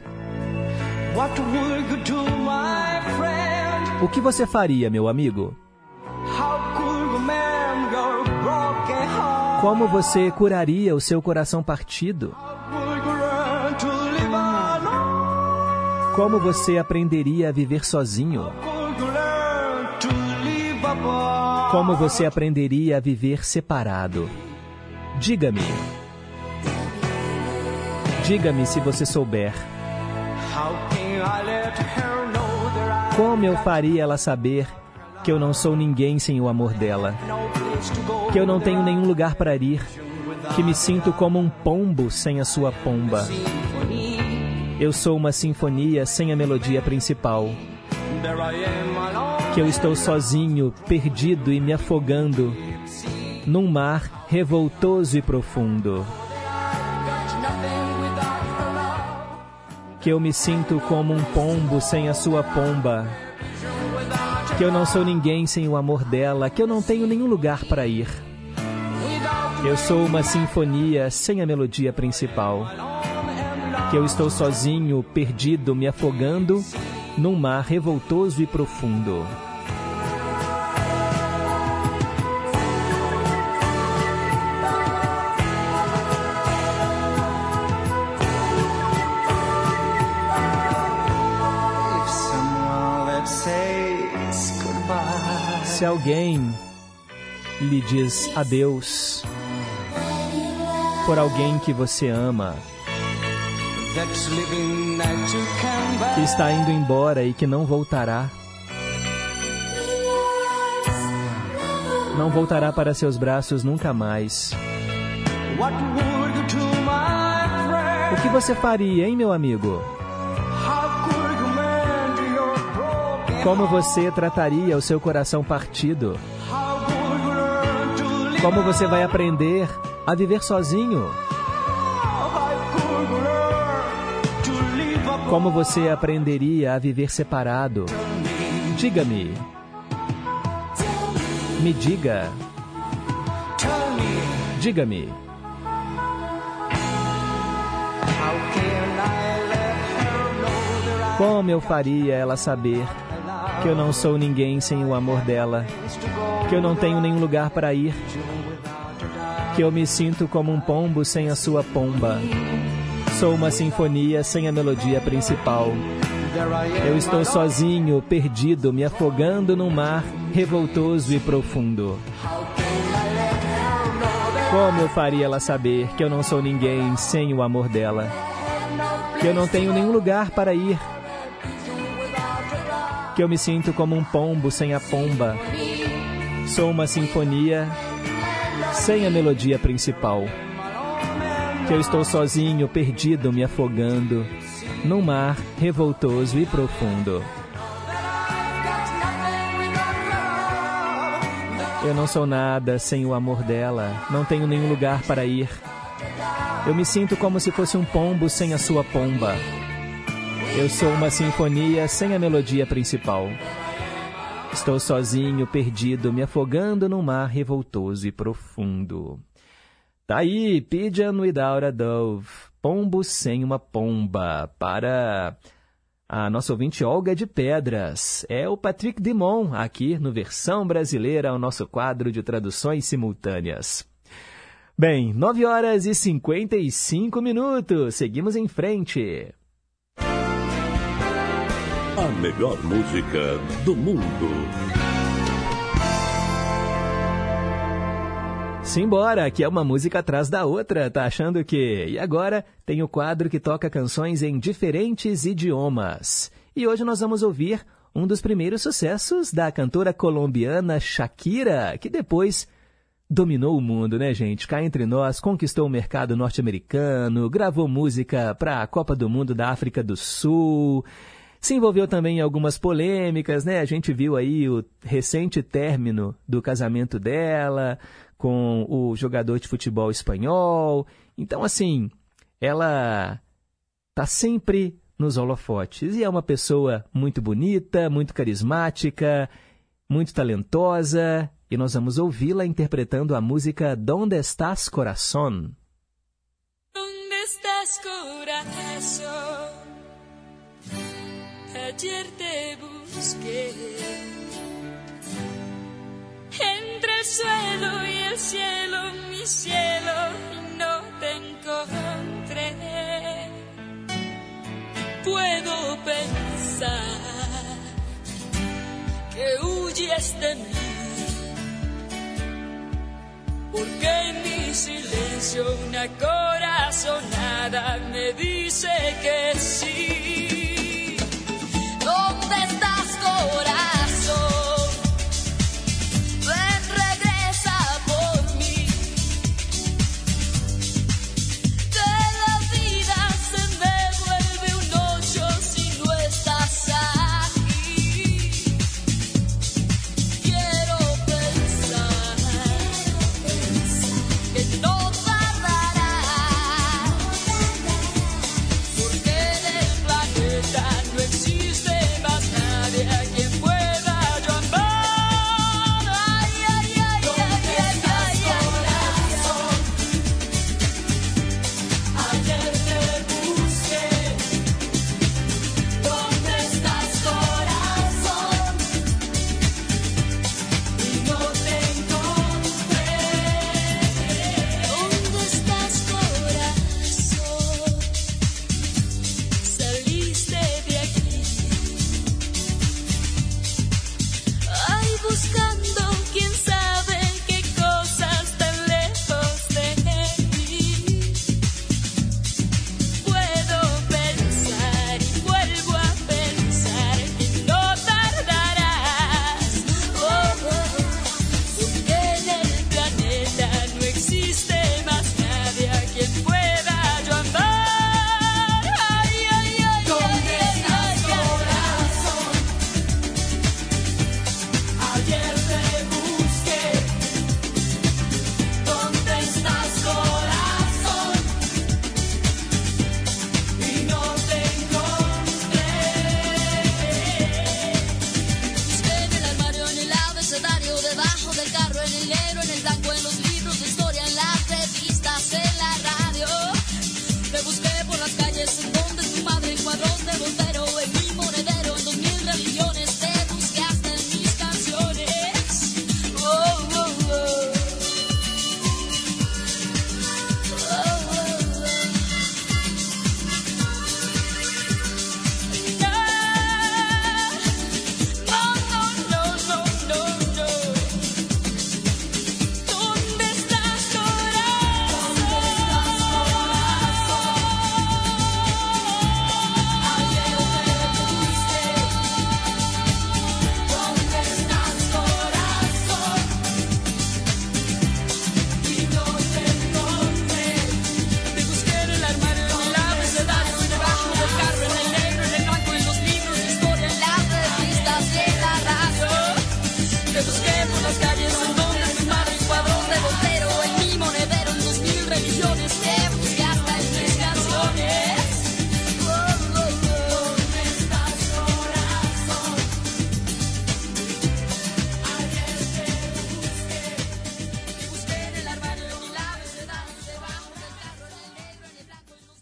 O que você faria, meu amigo? Como você curaria o seu coração partido? Como você aprenderia a viver sozinho? Como você aprenderia a viver separado? Diga-me. Diga-me se você souber. Como eu faria ela saber que eu não sou ninguém sem o amor dela? Que eu não tenho nenhum lugar para ir? Que me sinto como um pombo sem a sua pomba? Eu sou uma sinfonia sem a melodia principal. Que eu estou sozinho, perdido e me afogando num mar revoltoso e profundo. Que eu me sinto como um pombo sem a sua pomba. Que eu não sou ninguém sem o amor dela. Que eu não tenho nenhum lugar para ir. Eu sou uma sinfonia sem a melodia principal. Que eu estou sozinho, perdido, me afogando num mar revoltoso e profundo. Se alguém lhe diz adeus por alguém que você ama, que está indo embora e que não voltará, não voltará para seus braços nunca mais. O que você faria, hein, meu amigo? Como você trataria o seu coração partido? Como você vai aprender a viver sozinho? Como você aprenderia a viver separado? Diga-me. Me diga. Diga-me. Como eu faria ela saber que eu não sou ninguém sem o amor dela? Que eu não tenho nenhum lugar para ir? Que eu me sinto como um pombo sem a sua pomba? Sou uma sinfonia sem a melodia principal. Eu estou sozinho, perdido, me afogando num mar revoltoso e profundo. Como eu faria ela saber que eu não sou ninguém sem o amor dela? Que eu não tenho nenhum lugar para ir? Que eu me sinto como um pombo sem a pomba? Sou uma sinfonia sem a melodia principal. Que eu estou sozinho, perdido, me afogando num mar revoltoso e profundo. Eu não sou nada sem o amor dela, não tenho nenhum lugar para ir. Eu me sinto como se fosse um pombo sem a sua pomba. Eu sou uma sinfonia sem a melodia principal. Estou sozinho, perdido, me afogando num mar revoltoso e profundo. Tá aí, Pigeon Without a Dove, Pombo Sem Uma Pomba, para a nossa ouvinte Olga de Pedras. É o Patrick Dimon, aqui no Versão Brasileira, o nosso quadro de traduções simultâneas. Bem, 9 horas e 55 minutos, seguimos em frente. A melhor música do mundo. Simbora, que é uma música atrás da outra, tá achando que? E agora tem o quadro que toca canções em diferentes idiomas. E hoje nós vamos ouvir um dos primeiros sucessos da cantora colombiana Shakira, que depois dominou o mundo, né, gente? Cá entre nós, conquistou o mercado norte-americano, gravou música para a Copa do Mundo da África do Sul. Se envolveu também em algumas polêmicas, né? A gente viu aí o recente término do casamento dela com o jogador de futebol espanhol. Então, assim, ela tá sempre nos holofotes e é uma pessoa muito bonita, muito carismática, muito talentosa e nós vamos ouvi-la interpretando a música Donde Estás? ¿Dónde estás, corazón? Ayer te busqué entre el suelo y el cielo, mi cielo, no te encontré. Puedo pensar que huyes de mí, porque en mi silencio una corazonada me dice que sí. Estás,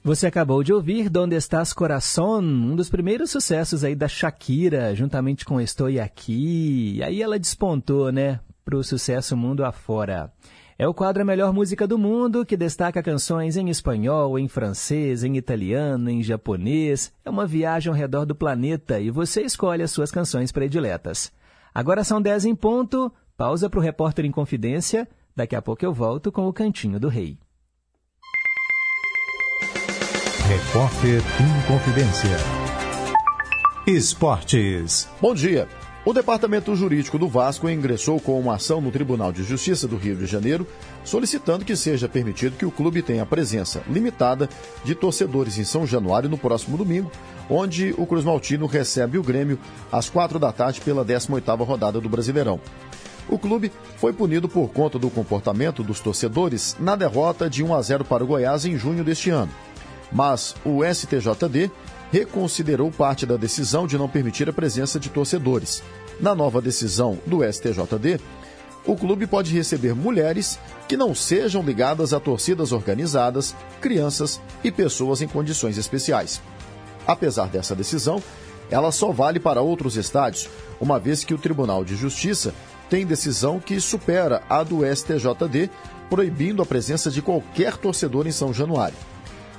Você acabou de ouvir Donde Estás Corazón, um dos primeiros sucessos aí da Shakira, juntamente com Estou Aqui. E aí ela despontou, né, pro sucesso mundo afora. É o quadro A Melhor Música do Mundo, que destaca canções em espanhol, em francês, em italiano, em japonês. É uma viagem ao redor do planeta e você escolhe as suas canções prediletas. Agora são 10 em ponto, pausa para o Repórter em Confidência. Daqui a pouco eu volto com o Cantinho do Rei. Repórter em Confidência. Esportes. Bom dia. O Departamento Jurídico do Vasco ingressou com uma ação no Tribunal de Justiça do Rio de Janeiro, solicitando que seja permitido que o clube tenha presença limitada de torcedores em São Januário no próximo domingo, onde o Cruz Maltino recebe o Grêmio às quatro da tarde pela 18ª rodada do Brasileirão. O clube foi punido por conta do comportamento dos torcedores na derrota de 1 a 0 para o Goiás em junho deste ano. Mas o STJD reconsiderou parte da decisão de não permitir a presença de torcedores. Na nova decisão do STJD, o clube pode receber mulheres que não sejam ligadas a torcidas organizadas, crianças e pessoas em condições especiais. Apesar dessa decisão, ela só vale para outros estádios, uma vez que o Tribunal de Justiça tem decisão que supera a do STJD, proibindo a presença de qualquer torcedor em São Januário.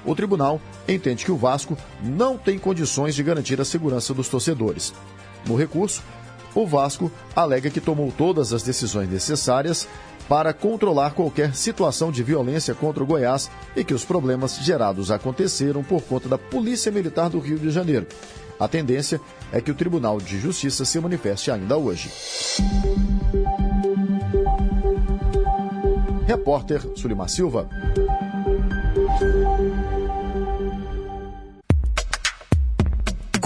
O tribunal entende que o Vasco não tem condições de garantir a segurança dos torcedores. No recurso, o Vasco alega que tomou todas as decisões necessárias para controlar qualquer situação de violência contra o Goiás e que os problemas gerados aconteceram por conta da Polícia Militar do Rio de Janeiro. A tendência é que o Tribunal de Justiça se manifeste ainda hoje. Repórter Sulimar Silva.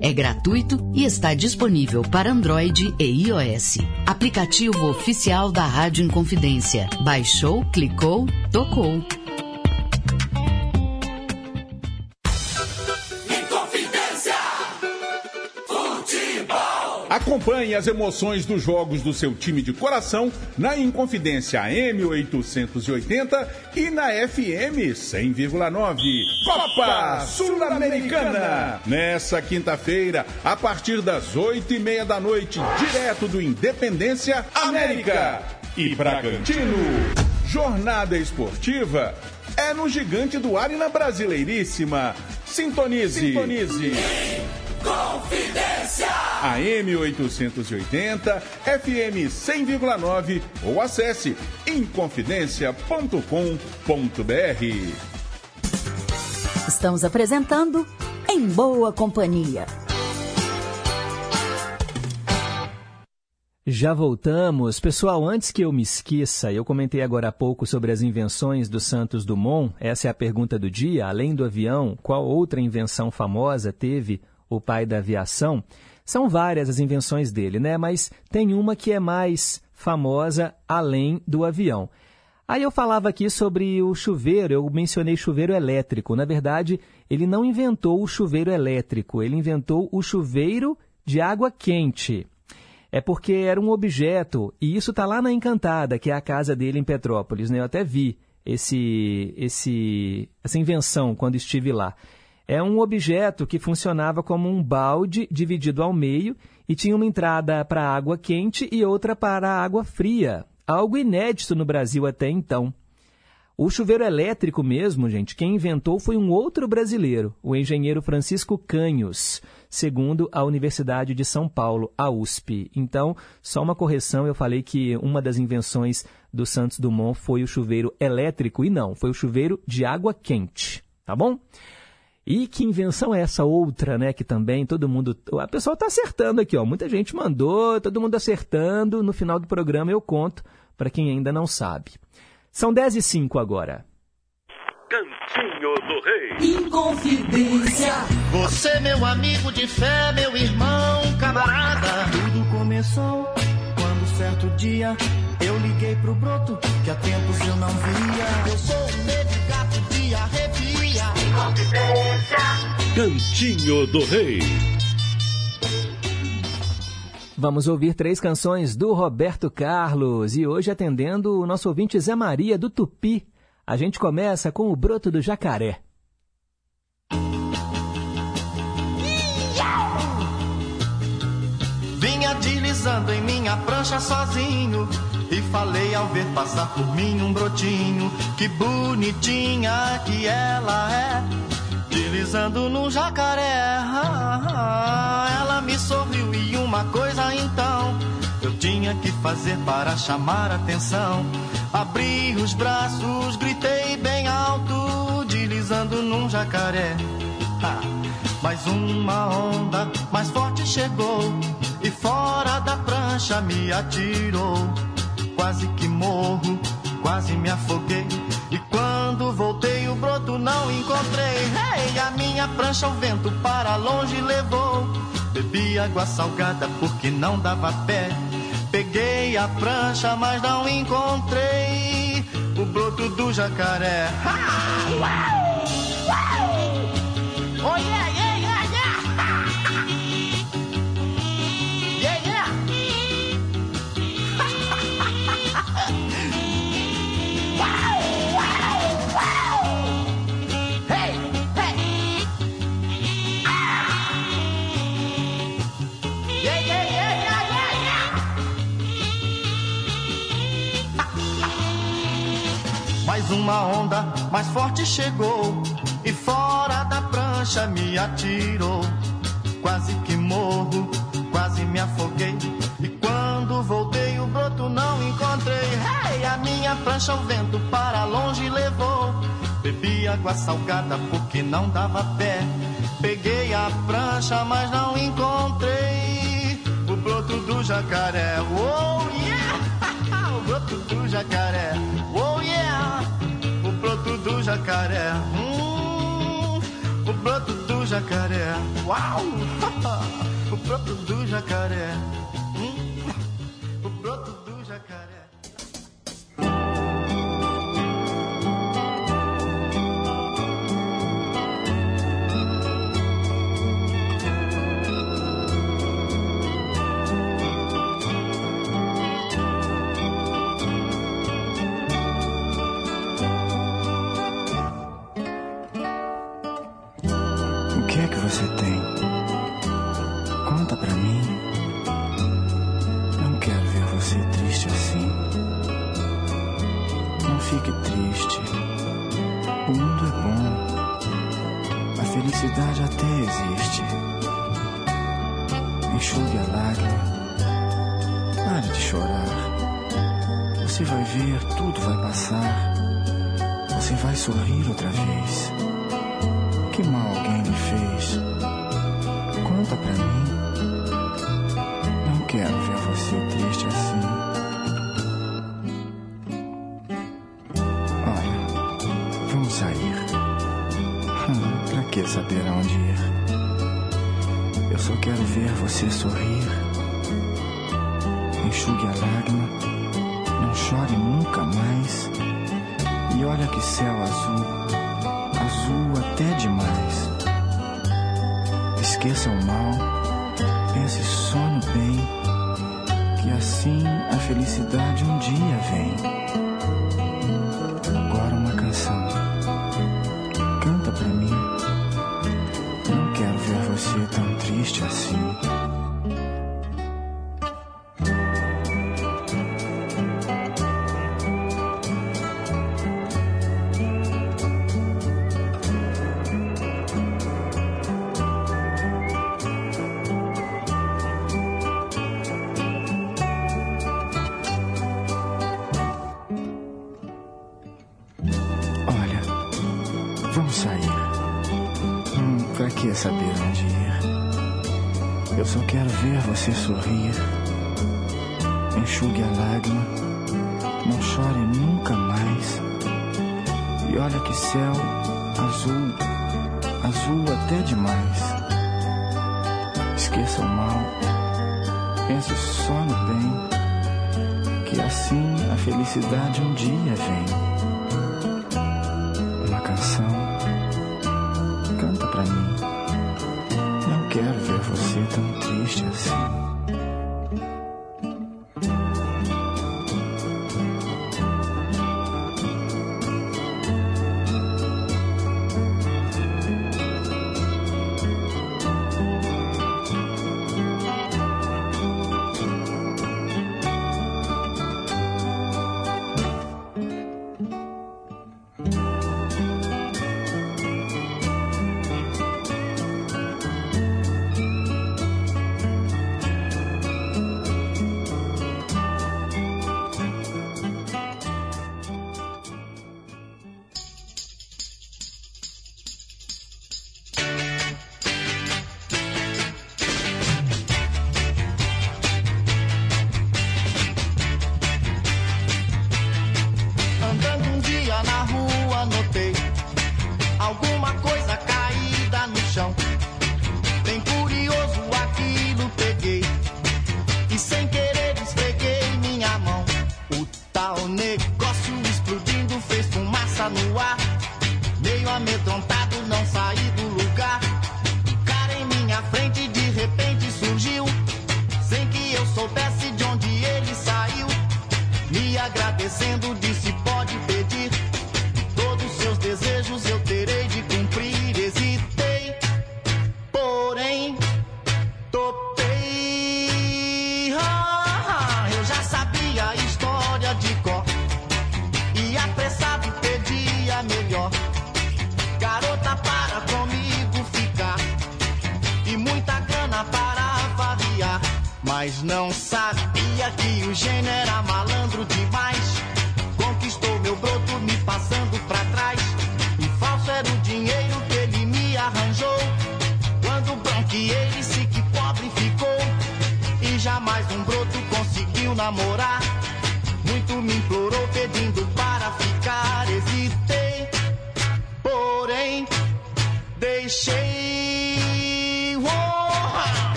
é gratuito e está disponível para Android e iOS. Aplicativo oficial da Rádio Inconfidência. Baixou, clicou, tocou. Acompanhe as emoções dos jogos do seu time de coração na Inconfidência M880 e na FM 100,9. Copa Sul-Americana. Nessa quinta-feira, a partir das oito e meia da noite, direto do Independência América e Bragantino. Jornada esportiva é no Gigante do Ar e na Brasileiríssima. Sintonize. Sintonize. Confidência. A M880, FM 100,9 ou acesse inconfidencia.com.br. Estamos apresentando Em Boa Companhia. Já voltamos. Pessoal, antes que eu me esqueça, eu comentei agora há pouco sobre as invenções do Santos Dumont. Essa é a pergunta do dia. Além do avião, qual outra invenção famosa teve o pai da aviação? São várias as invenções dele, né? Mas tem uma que é mais famosa além do avião. Aí eu falava aqui sobre o chuveiro, eu mencionei chuveiro elétrico. Na verdade, ele não inventou o chuveiro elétrico, ele inventou o chuveiro de água quente. É porque era um objeto, e isso está lá na Encantada, que é a casa dele em Petrópolis. Né? Eu até vi esse, esse, essa invenção quando estive lá. É um objeto que funcionava como um balde dividido ao meio e tinha uma entrada para água quente e outra para água fria. Algo inédito no Brasil até então. O chuveiro elétrico mesmo, gente, quem inventou foi um outro brasileiro, o engenheiro Francisco Canhos, segundo a Universidade de São Paulo, a USP. Então, só uma correção, eu falei que uma das invenções do Santos Dumont foi o chuveiro elétrico e não, foi o chuveiro de água quente, tá bom? E que invenção é essa outra, né? Que também todo mundo. A pessoa está acertando aqui, ó. Muita gente mandou, todo mundo acertando. No final do programa eu conto para quem ainda não sabe. São 10 e 5 agora. Cantinho do Rei. Inconfidência. Você, meu amigo de fé, meu irmão, camarada. Tudo começou quando certo dia eu liguei pro broto que há tempos eu não via. Eu sou um negro gato de arrepia. Cantinho do Rei. Vamos ouvir três canções do Roberto Carlos e hoje atendendo o nosso ouvinte Zé Maria do Tupi. A gente começa com o Broto do Jacaré. Vinha deslizando em minha prancha sozinho e falei ao ver passar por mim um brotinho. Que bonitinha que ela é, deslizando no jacaré. Ela me sorriu e uma coisa então eu tinha que fazer para chamar atenção. Abri os braços, gritei bem alto, deslizando num jacaré. Ah, mais uma onda mais forte chegou e fora da prancha me atirou. Quase que morro quase me afoguei. E quando voltei, o broto não encontrei. Ei, a minha prancha o vento para longe levou. Bebi água salgada porque não dava pé. Peguei a prancha, mas não encontrei o broto do jacaré. Ha! Uau! Uau! Oh yeah, uma onda mais forte chegou e fora da prancha me atirou. Quase que morro, quase me afoguei. E quando voltei, o broto não encontrei. Hey, a minha prancha o vento para longe levou. Bebi água salgada porque não dava pé. Peguei a prancha, mas não encontrei o broto do jacaré. Oh yeah! <laughs> o broto do jacaré. Oh broto do jacaré. Hum, o broto do jacaré. Uau! <laughs> o broto do jacaré. Hum, o broto do jacaré. Felicidade até existe. Enxugue a lágrima. Pare de chorar. Você vai ver, tudo vai passar. Você vai sorrir outra vez. Que mal alguém lhe fez? Conta pra mim. Não quero ver você que saber aonde ir? Eu só quero ver você sorrir. Enxugue a lágrima. Não chore nunca mais. E olha que céu azul azul até demais. Esqueça o mal, pense só no bem, que assim a felicidade um dia vem.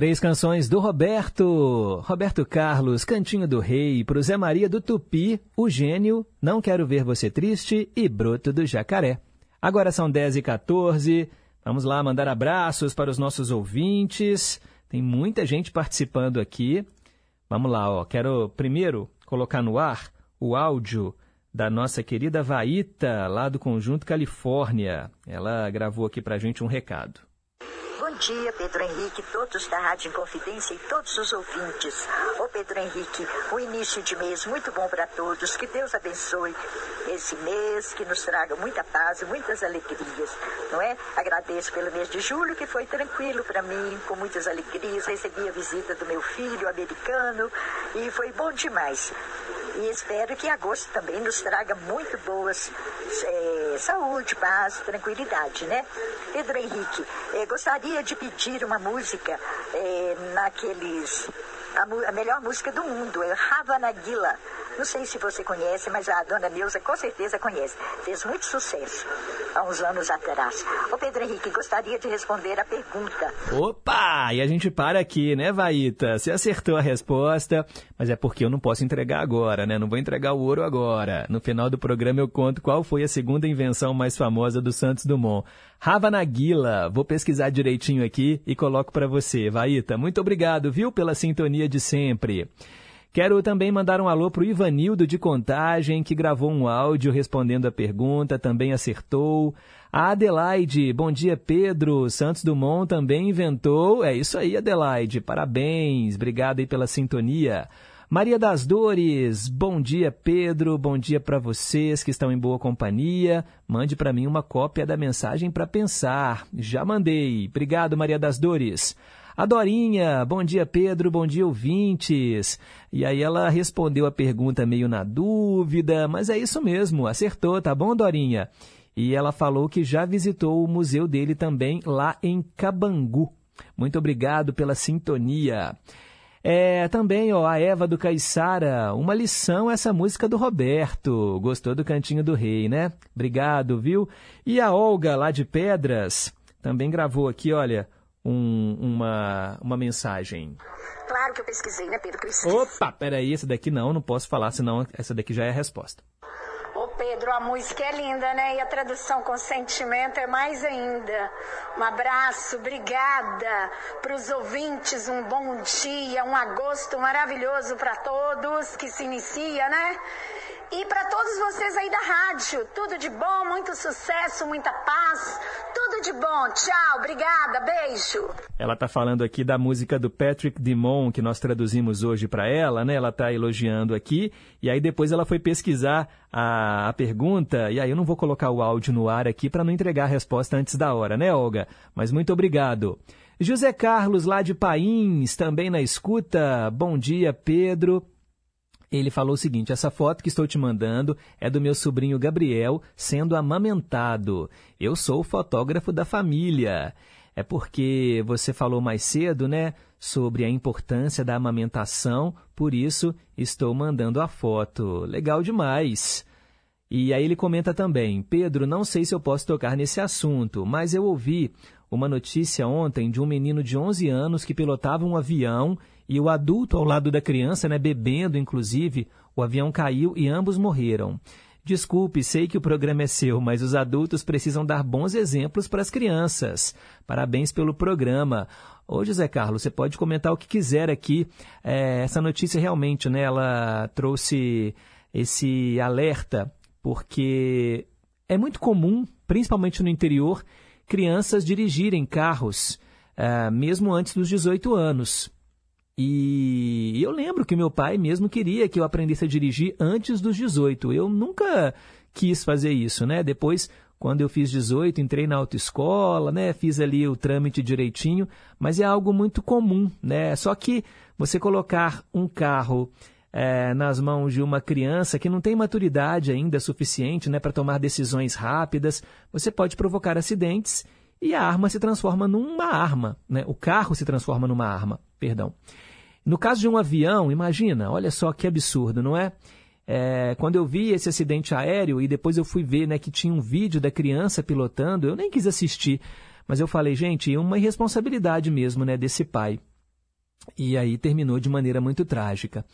Três canções do Roberto. Roberto Carlos, Cantinho do Rei, pro Zé Maria do Tupi, O Gênio, Não Quero Ver Você Triste e Broto do Jacaré. Agora são 10 e 14 Vamos lá mandar abraços para os nossos ouvintes. Tem muita gente participando aqui. Vamos lá, ó. Quero primeiro colocar no ar o áudio da nossa querida Vaíta, lá do Conjunto Califórnia. Ela gravou aqui pra gente um recado. Dia, Pedro Henrique, todos da Rádio Inconfidência e todos os ouvintes. Ô Pedro Henrique, um início de mês muito bom para todos. Que Deus abençoe esse mês, que nos traga muita paz e muitas alegrias, não é? Agradeço pelo mês de julho, que foi tranquilo para mim, com muitas alegrias. Recebi a visita do meu filho americano e foi bom demais. E espero que agosto também nos traga muito boas eh, saúde, paz, tranquilidade, né? Pedro Henrique, eh, gostaria de pedir uma música eh, naqueles. A, a melhor música do mundo é Havana Gila. Não sei se você conhece, mas a dona Neuza com certeza conhece. Fez muito sucesso há uns anos atrás. Ô Pedro Henrique, gostaria de responder a pergunta. Opa! E a gente para aqui, né, Vaíta? Você acertou a resposta, mas é porque eu não posso entregar agora, né? Não vou entregar o ouro agora. No final do programa eu conto qual foi a segunda invenção mais famosa do Santos Dumont. Havanaguila. Vou pesquisar direitinho aqui e coloco para você. Vaíta, muito obrigado, viu, pela sintonia de sempre. Quero também mandar um alô pro Ivanildo de Contagem, que gravou um áudio respondendo a pergunta, também acertou. A Adelaide, bom dia Pedro, Santos Dumont também inventou. É isso aí, Adelaide, parabéns, obrigado aí pela sintonia. Maria das Dores, bom dia Pedro, bom dia para vocês que estão em boa companhia. Mande para mim uma cópia da mensagem para pensar. Já mandei. Obrigado, Maria das Dores. A Dorinha, bom dia Pedro, bom dia ouvintes. E aí ela respondeu a pergunta meio na dúvida, mas é isso mesmo, acertou, tá bom, Dorinha? E ela falou que já visitou o museu dele também lá em Cabangu. Muito obrigado pela sintonia. É, também, ó, a Eva do Caiçara, uma lição essa música do Roberto. Gostou do Cantinho do Rei, né? Obrigado, viu? E a Olga, lá de Pedras, também gravou aqui, olha, um- uma, uma mensagem. Claro que eu pesquisei, né, Pedro Cristina? Opa, peraí, essa daqui não, não posso falar, senão essa daqui já é a resposta. Pedro, a música é linda, né? E a tradução com sentimento é mais ainda. Um abraço, obrigada para os ouvintes, um bom dia, um agosto maravilhoso para todos que se inicia, né? E para todos vocês aí da rádio, tudo de bom, muito sucesso, muita paz, tudo de bom. Tchau, obrigada, beijo. Ela está falando aqui da música do Patrick Dimon, que nós traduzimos hoje para ela, né? Ela está elogiando aqui, e aí depois ela foi pesquisar a, a pergunta, e aí eu não vou colocar o áudio no ar aqui para não entregar a resposta antes da hora, né, Olga? Mas muito obrigado. José Carlos, lá de Pains, também na escuta. Bom dia, Pedro. Ele falou o seguinte: essa foto que estou te mandando é do meu sobrinho Gabriel sendo amamentado. Eu sou o fotógrafo da família. É porque você falou mais cedo, né, sobre a importância da amamentação, por isso estou mandando a foto. Legal demais. E aí ele comenta também: Pedro, não sei se eu posso tocar nesse assunto, mas eu ouvi uma notícia ontem de um menino de 11 anos que pilotava um avião e o adulto ao lado da criança, né, bebendo inclusive, o avião caiu e ambos morreram. Desculpe, sei que o programa é seu, mas os adultos precisam dar bons exemplos para as crianças. Parabéns pelo programa. Ô, José Carlos, você pode comentar o que quiser aqui. É, essa notícia realmente, né, ela trouxe esse alerta, porque é muito comum, principalmente no interior, crianças dirigirem carros, é, mesmo antes dos 18 anos. E eu lembro que meu pai mesmo queria que eu aprendesse a dirigir antes dos 18. Eu nunca quis fazer isso, né? Depois, quando eu fiz 18, entrei na autoescola, né? Fiz ali o trâmite direitinho, mas é algo muito comum, né? Só que você colocar um carro é, nas mãos de uma criança que não tem maturidade ainda suficiente né, para tomar decisões rápidas, você pode provocar acidentes e a arma se transforma numa arma, né? o carro se transforma numa arma, perdão. No caso de um avião, imagina, olha só que absurdo, não é? é? quando eu vi esse acidente aéreo e depois eu fui ver né, que tinha um vídeo da criança pilotando, eu nem quis assistir, mas eu falei, gente, uma irresponsabilidade mesmo né, desse pai. E aí terminou de maneira muito trágica.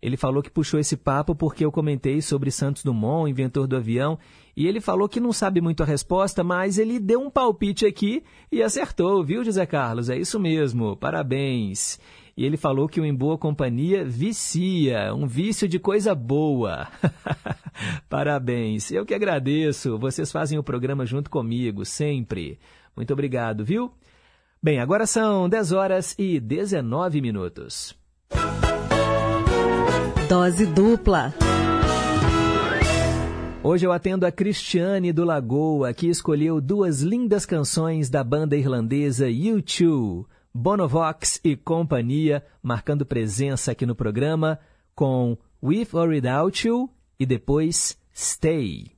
Ele falou que puxou esse papo porque eu comentei sobre Santos Dumont, inventor do avião, e ele falou que não sabe muito a resposta, mas ele deu um palpite aqui e acertou, viu, José Carlos? É isso mesmo, parabéns. E ele falou que o Em Boa Companhia vicia, um vício de coisa boa. <laughs> Parabéns. Eu que agradeço. Vocês fazem o programa junto comigo, sempre. Muito obrigado, viu? Bem, agora são 10 horas e 19 minutos. Dose dupla. Hoje eu atendo a Cristiane do Lagoa, que escolheu duas lindas canções da banda irlandesa U2. Bonovox e companhia, marcando presença aqui no programa com With or Without You e depois Stay.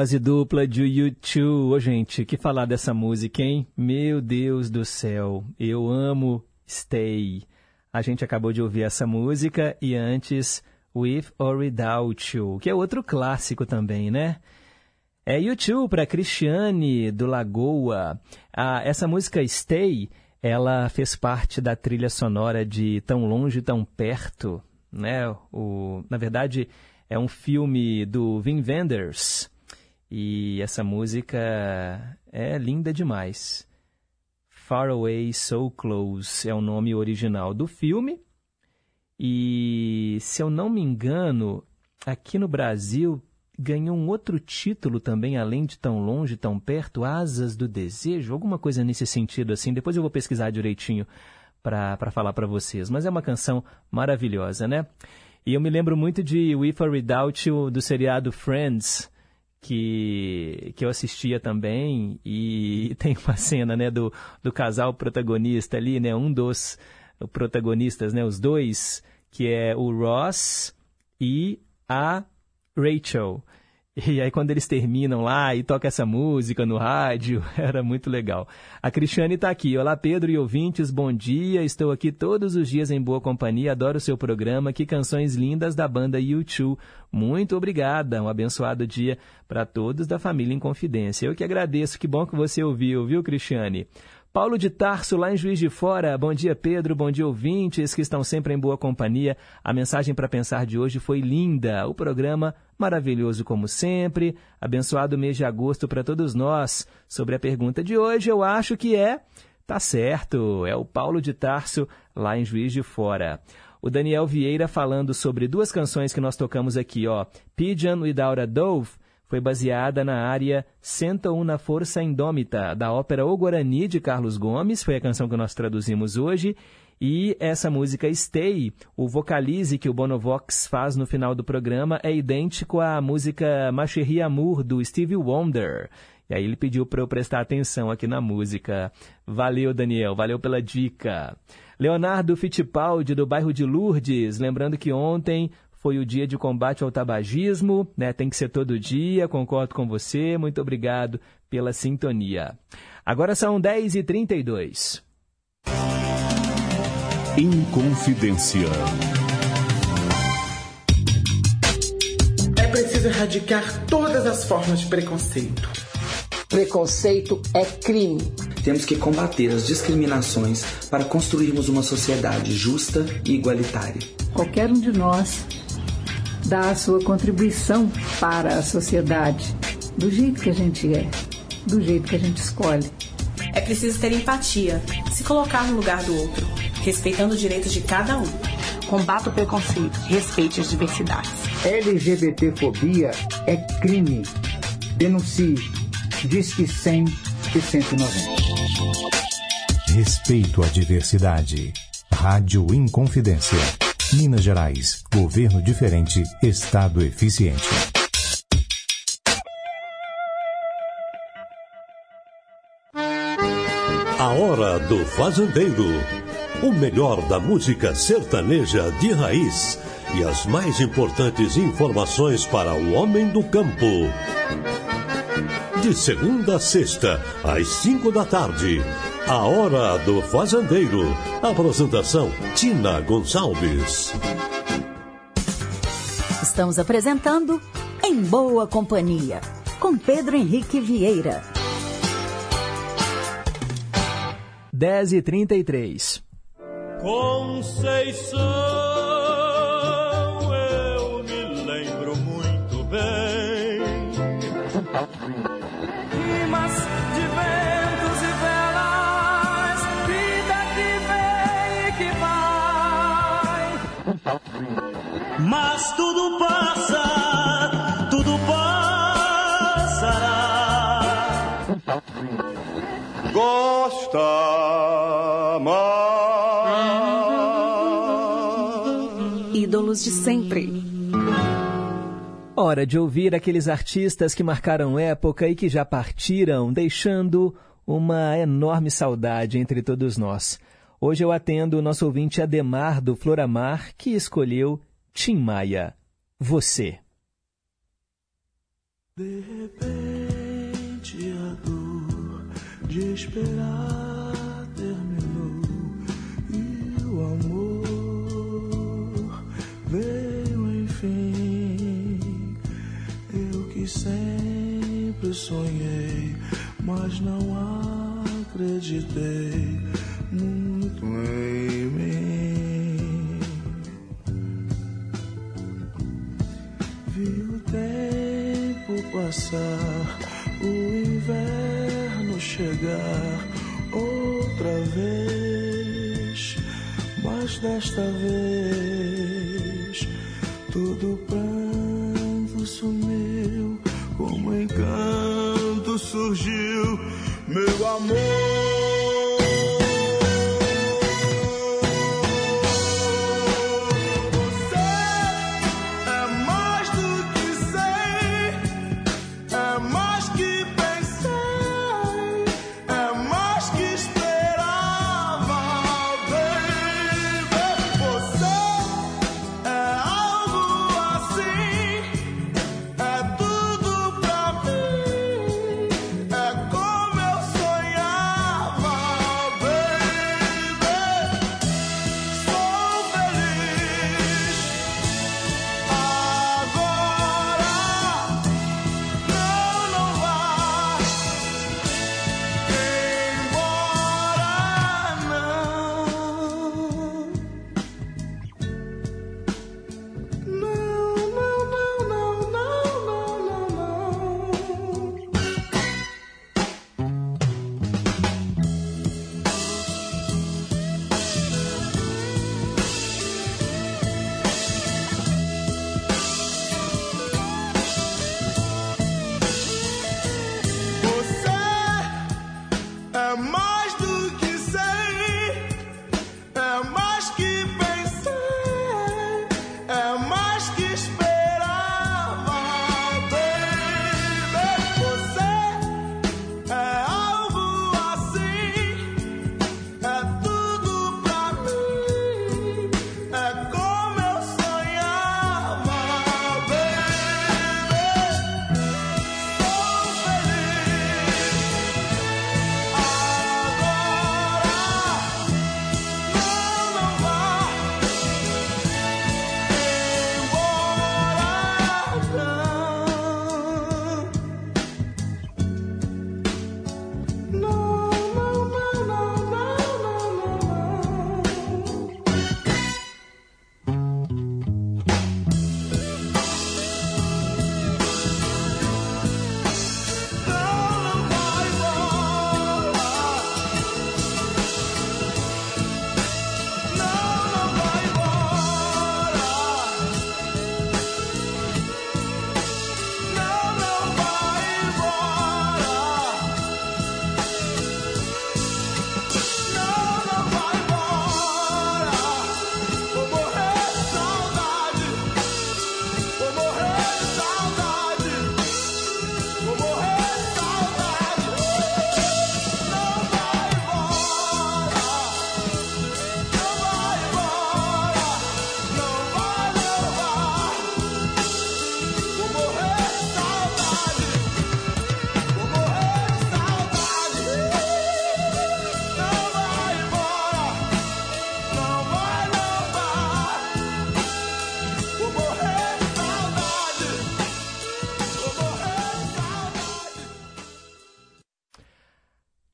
Dose dupla de YouTube. Ô, oh, gente, que falar dessa música, hein? Meu Deus do céu, eu amo Stay. A gente acabou de ouvir essa música e antes With or Without You, que é outro clássico também, né? É YouTube para Cristiane do Lagoa. Ah, essa música Stay, ela fez parte da trilha sonora de Tão Longe, Tão Perto, né? O, na verdade, é um filme do Vin Wenders, e essa música é linda demais. Far Away So Close é o nome original do filme. E se eu não me engano, aqui no Brasil ganhou um outro título também, além de Tão Longe, Tão Perto, Asas do Desejo, alguma coisa nesse sentido assim. Depois eu vou pesquisar direitinho para falar para vocês. Mas é uma canção maravilhosa, né? E eu me lembro muito de We For Without You do seriado Friends, que, que eu assistia também. E <laughs> tem uma cena né, do, do casal protagonista ali, né? Um dos protagonistas, né? Os dois, que é o Ross e a Rachel. <laughs> E aí quando eles terminam lá e toca essa música no rádio, <laughs> era muito legal. A Cristiane está aqui. Olá Pedro e ouvintes, bom dia. Estou aqui todos os dias em boa companhia. Adoro o seu programa. Que canções lindas da banda U2. Muito obrigada. Um abençoado dia para todos da família em Confidência. Eu que agradeço. Que bom que você ouviu, viu, Cristiane? Paulo de Tarso, lá em Juiz de Fora. Bom dia, Pedro. Bom dia, ouvintes que estão sempre em boa companhia. A mensagem para pensar de hoje foi linda. O programa maravilhoso como sempre. Abençoado mês de agosto para todos nós. Sobre a pergunta de hoje, eu acho que é. Tá certo, é o Paulo de Tarso, lá em Juiz de Fora. O Daniel Vieira falando sobre duas canções que nós tocamos aqui, ó. Pigeon Without a Dove foi baseada na área Senta Una Força Indômita, da ópera O Guarani, de Carlos Gomes, foi a canção que nós traduzimos hoje, e essa música Stay, o vocalize que o Bonovox faz no final do programa, é idêntico à música Ma Chérie Amour, do Stevie Wonder. E aí ele pediu para eu prestar atenção aqui na música. Valeu, Daniel, valeu pela dica. Leonardo Fittipaldi, do bairro de Lourdes, lembrando que ontem foi o dia de combate ao tabagismo, né? Tem que ser todo dia, concordo com você. Muito obrigado pela sintonia. Agora são 10h32. Inconfidência. É preciso erradicar todas as formas de preconceito. Preconceito é crime. Temos que combater as discriminações para construirmos uma sociedade justa e igualitária. Qualquer um de nós dá a sua contribuição para a sociedade, do jeito que a gente é, do jeito que a gente escolhe. É preciso ter empatia, se colocar no lugar do outro, respeitando os direitos de cada um. Combata o preconceito, respeite as diversidades. LGBTfobia é crime. Denuncie. Diz que 100 e 190. Respeito à diversidade. Rádio Inconfidência. Minas Gerais. Governo diferente. Estado eficiente. A Hora do Fazendeiro. O melhor da música sertaneja de raiz e as mais importantes informações para o homem do campo. De segunda a sexta, às cinco da tarde. A Hora do Fazendeiro. Apresentação: Tina Gonçalves. Estamos apresentando Em Boa Companhia, com Pedro Henrique Vieira. 10h33. Conceição, Mas tudo passa, tudo passará. Gosta mais. Ídolos de sempre. Hora de ouvir aqueles artistas que marcaram época e que já partiram, deixando uma enorme saudade entre todos nós. Hoje eu atendo o nosso ouvinte Ademar do Floramar, que escolheu Tim Maia. Você. De repente a dor de esperar terminou e o amor veio enfim. Eu que sempre sonhei, mas não acreditei passar, o inverno chegar outra vez, mas desta vez todo pranto sumiu como encanto surgiu meu amor.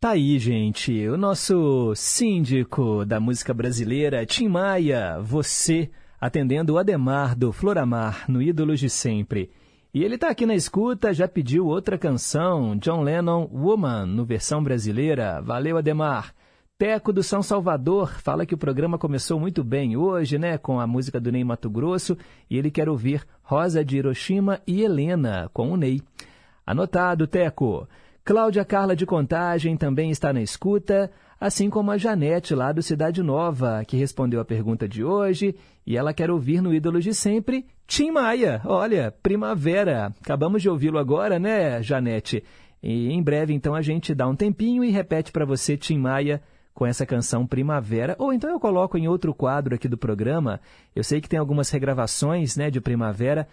Tá aí, gente, o nosso síndico da música brasileira, Tim Maia, você, atendendo o Ademar do Floramar, no Ídolos de Sempre. E ele tá aqui na escuta, já pediu outra canção, John Lennon, Woman, no versão brasileira. Valeu, Ademar. Teco do São Salvador fala que o programa começou muito bem hoje, né, com a música do Ney Mato Grosso, e ele quer ouvir Rosa de Hiroshima e Helena, com o Ney. Anotado, Teco. Cláudia Carla de Contagem também está na escuta, assim como a Janete, lá do Cidade Nova, que respondeu a pergunta de hoje, e ela quer ouvir no Ídolos de Sempre, Tim Maia. Olha, primavera. Acabamos de ouvi-lo agora, né, Janete? E em breve, então, a gente dá um tempinho e repete para você, Tim Maia, com essa canção Primavera, ou então eu coloco em outro quadro aqui do programa. Eu sei que tem algumas regravações, né, de Primavera.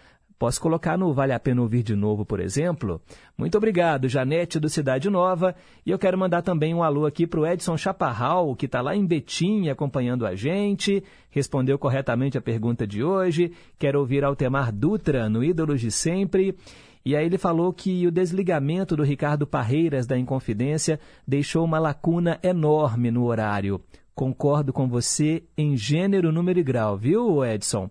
Posso colocar no Vale a Pena Ouvir de Novo, por exemplo. Muito obrigado, Janete do Cidade Nova. E eu quero mandar também um alô aqui para o Edson Chaparral, que está lá em Betim acompanhando a gente. Respondeu corretamente a pergunta de hoje. Quero ouvir Altemar Dutra no Ídolos de Sempre. E aí ele falou que o desligamento do Ricardo Parreiras da Inconfidência deixou uma lacuna enorme no horário. Concordo com você em gênero, número e grau, viu, Edson?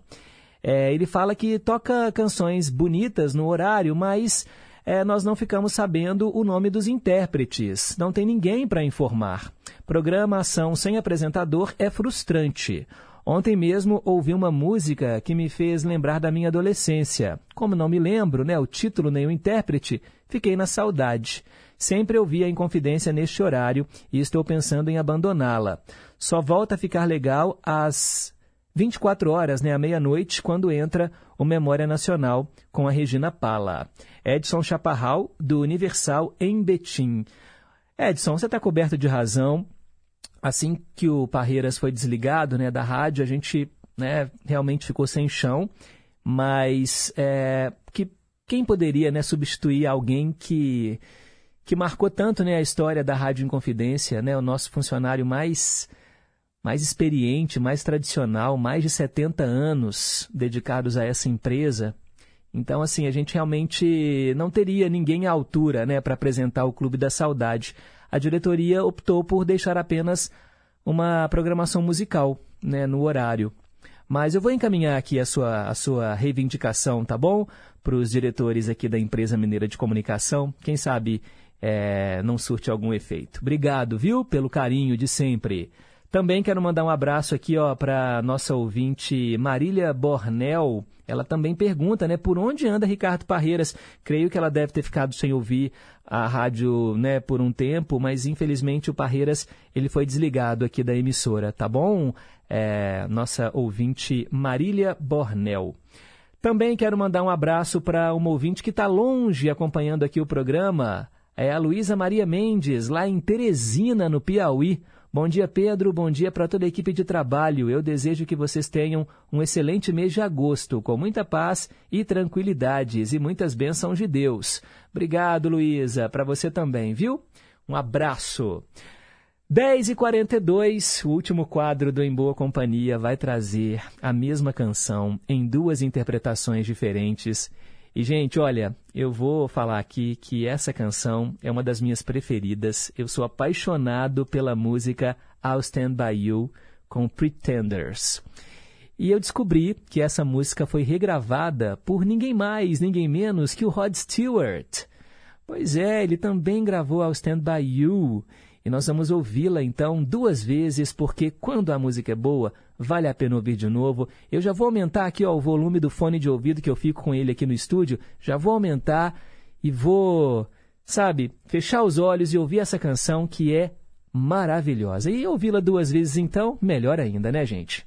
É, ele fala que toca canções bonitas no horário, mas é, nós não ficamos sabendo o nome dos intérpretes. Não tem ninguém para informar. Programação sem apresentador é frustrante. Ontem mesmo ouvi uma música que me fez lembrar da minha adolescência. Como não me lembro, né, o título nem o intérprete, fiquei na saudade. Sempre ouvi a Inconfidência neste horário e estou pensando em abandoná-la. Só volta a ficar legal às 24 horas, né, à meia-noite, quando entra o Memória Nacional com a Regina Pala. Edson Chaparral, do Universal em Betim. Edson, você está coberto de razão. Assim que o Parreiras foi desligado né, da rádio, a gente né, realmente ficou sem chão. Mas é, que, quem poderia né, substituir alguém que, que marcou tanto né, a história da Rádio Inconfidência, né, o nosso funcionário mais mais experiente, mais tradicional, mais de 70 anos dedicados a essa empresa. Então, assim, a gente realmente não teria ninguém à altura né, para apresentar o Clube da Saudade. A diretoria optou por deixar apenas uma programação musical né, no horário. Mas eu vou encaminhar aqui a sua, a sua reivindicação, tá bom? Para os diretores aqui da empresa mineira de comunicação. Quem sabe é, não surte algum efeito. Obrigado, viu, pelo carinho de sempre. Também quero mandar um abraço aqui ó para nossa ouvinte Marília Bornel. Ela também pergunta, né, por onde anda Ricardo Parreiras? Creio que ela deve ter ficado sem ouvir a rádio, né, por um tempo, mas infelizmente o Parreiras ele foi desligado aqui da emissora, tá bom? É, nossa ouvinte Marília Bornel. Também quero mandar um abraço para uma ouvinte que está longe acompanhando aqui o programa. É a Luísa Maria Mendes, lá em Teresina, no Piauí. Bom dia, Pedro. Bom dia para toda a equipe de trabalho. Eu desejo que vocês tenham um excelente mês de agosto, com muita paz e tranquilidades e muitas bênçãos de Deus. Obrigado, Luísa. Para você também, viu? Um abraço. 10 e 42 o último quadro do Em Boa Companhia vai trazer a mesma canção em duas interpretações diferentes e, gente, olha, eu vou falar aqui que essa canção é uma das minhas preferidas. Eu sou apaixonado pela música I'll Stand By You com Pretenders. E eu descobri que essa música foi regravada por ninguém mais, ninguém menos que o Rod Stewart. Pois é, ele também gravou I'll Stand By You. E nós vamos ouvi-la então duas vezes, porque quando a música é boa, vale a pena ouvir de novo. Eu já vou aumentar aqui ó, o volume do fone de ouvido que eu fico com ele aqui no estúdio. Já vou aumentar e vou, sabe, fechar os olhos e ouvir essa canção que é maravilhosa. E ouvi-la duas vezes então, melhor ainda, né, gente?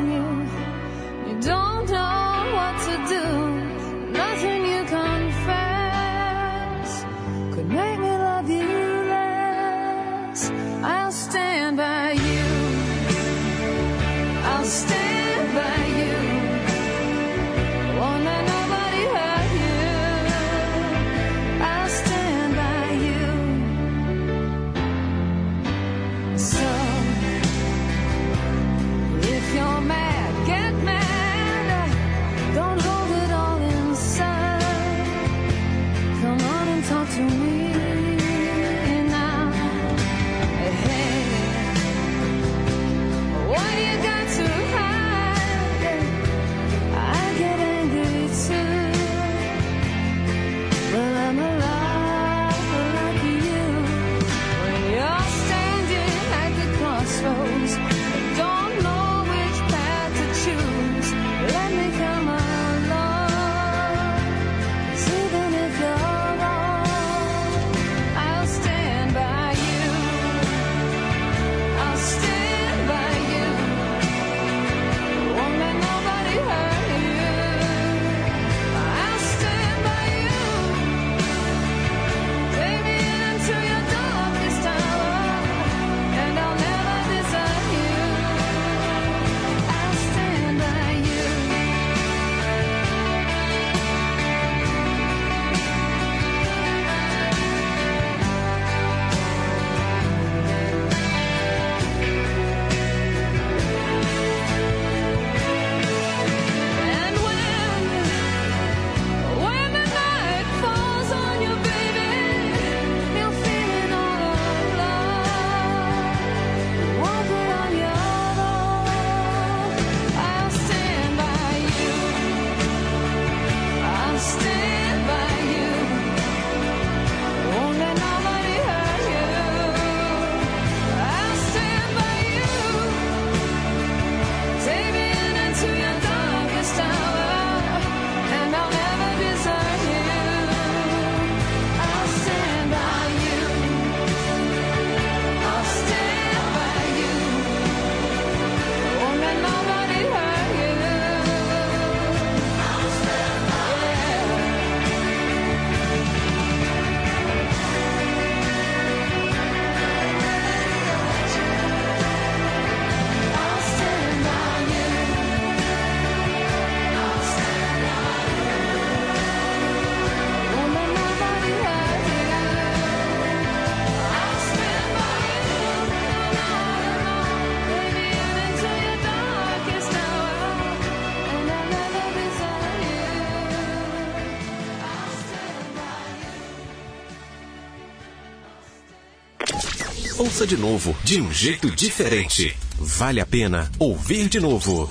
Ouça de novo, de um jeito diferente. Vale a pena ouvir de novo.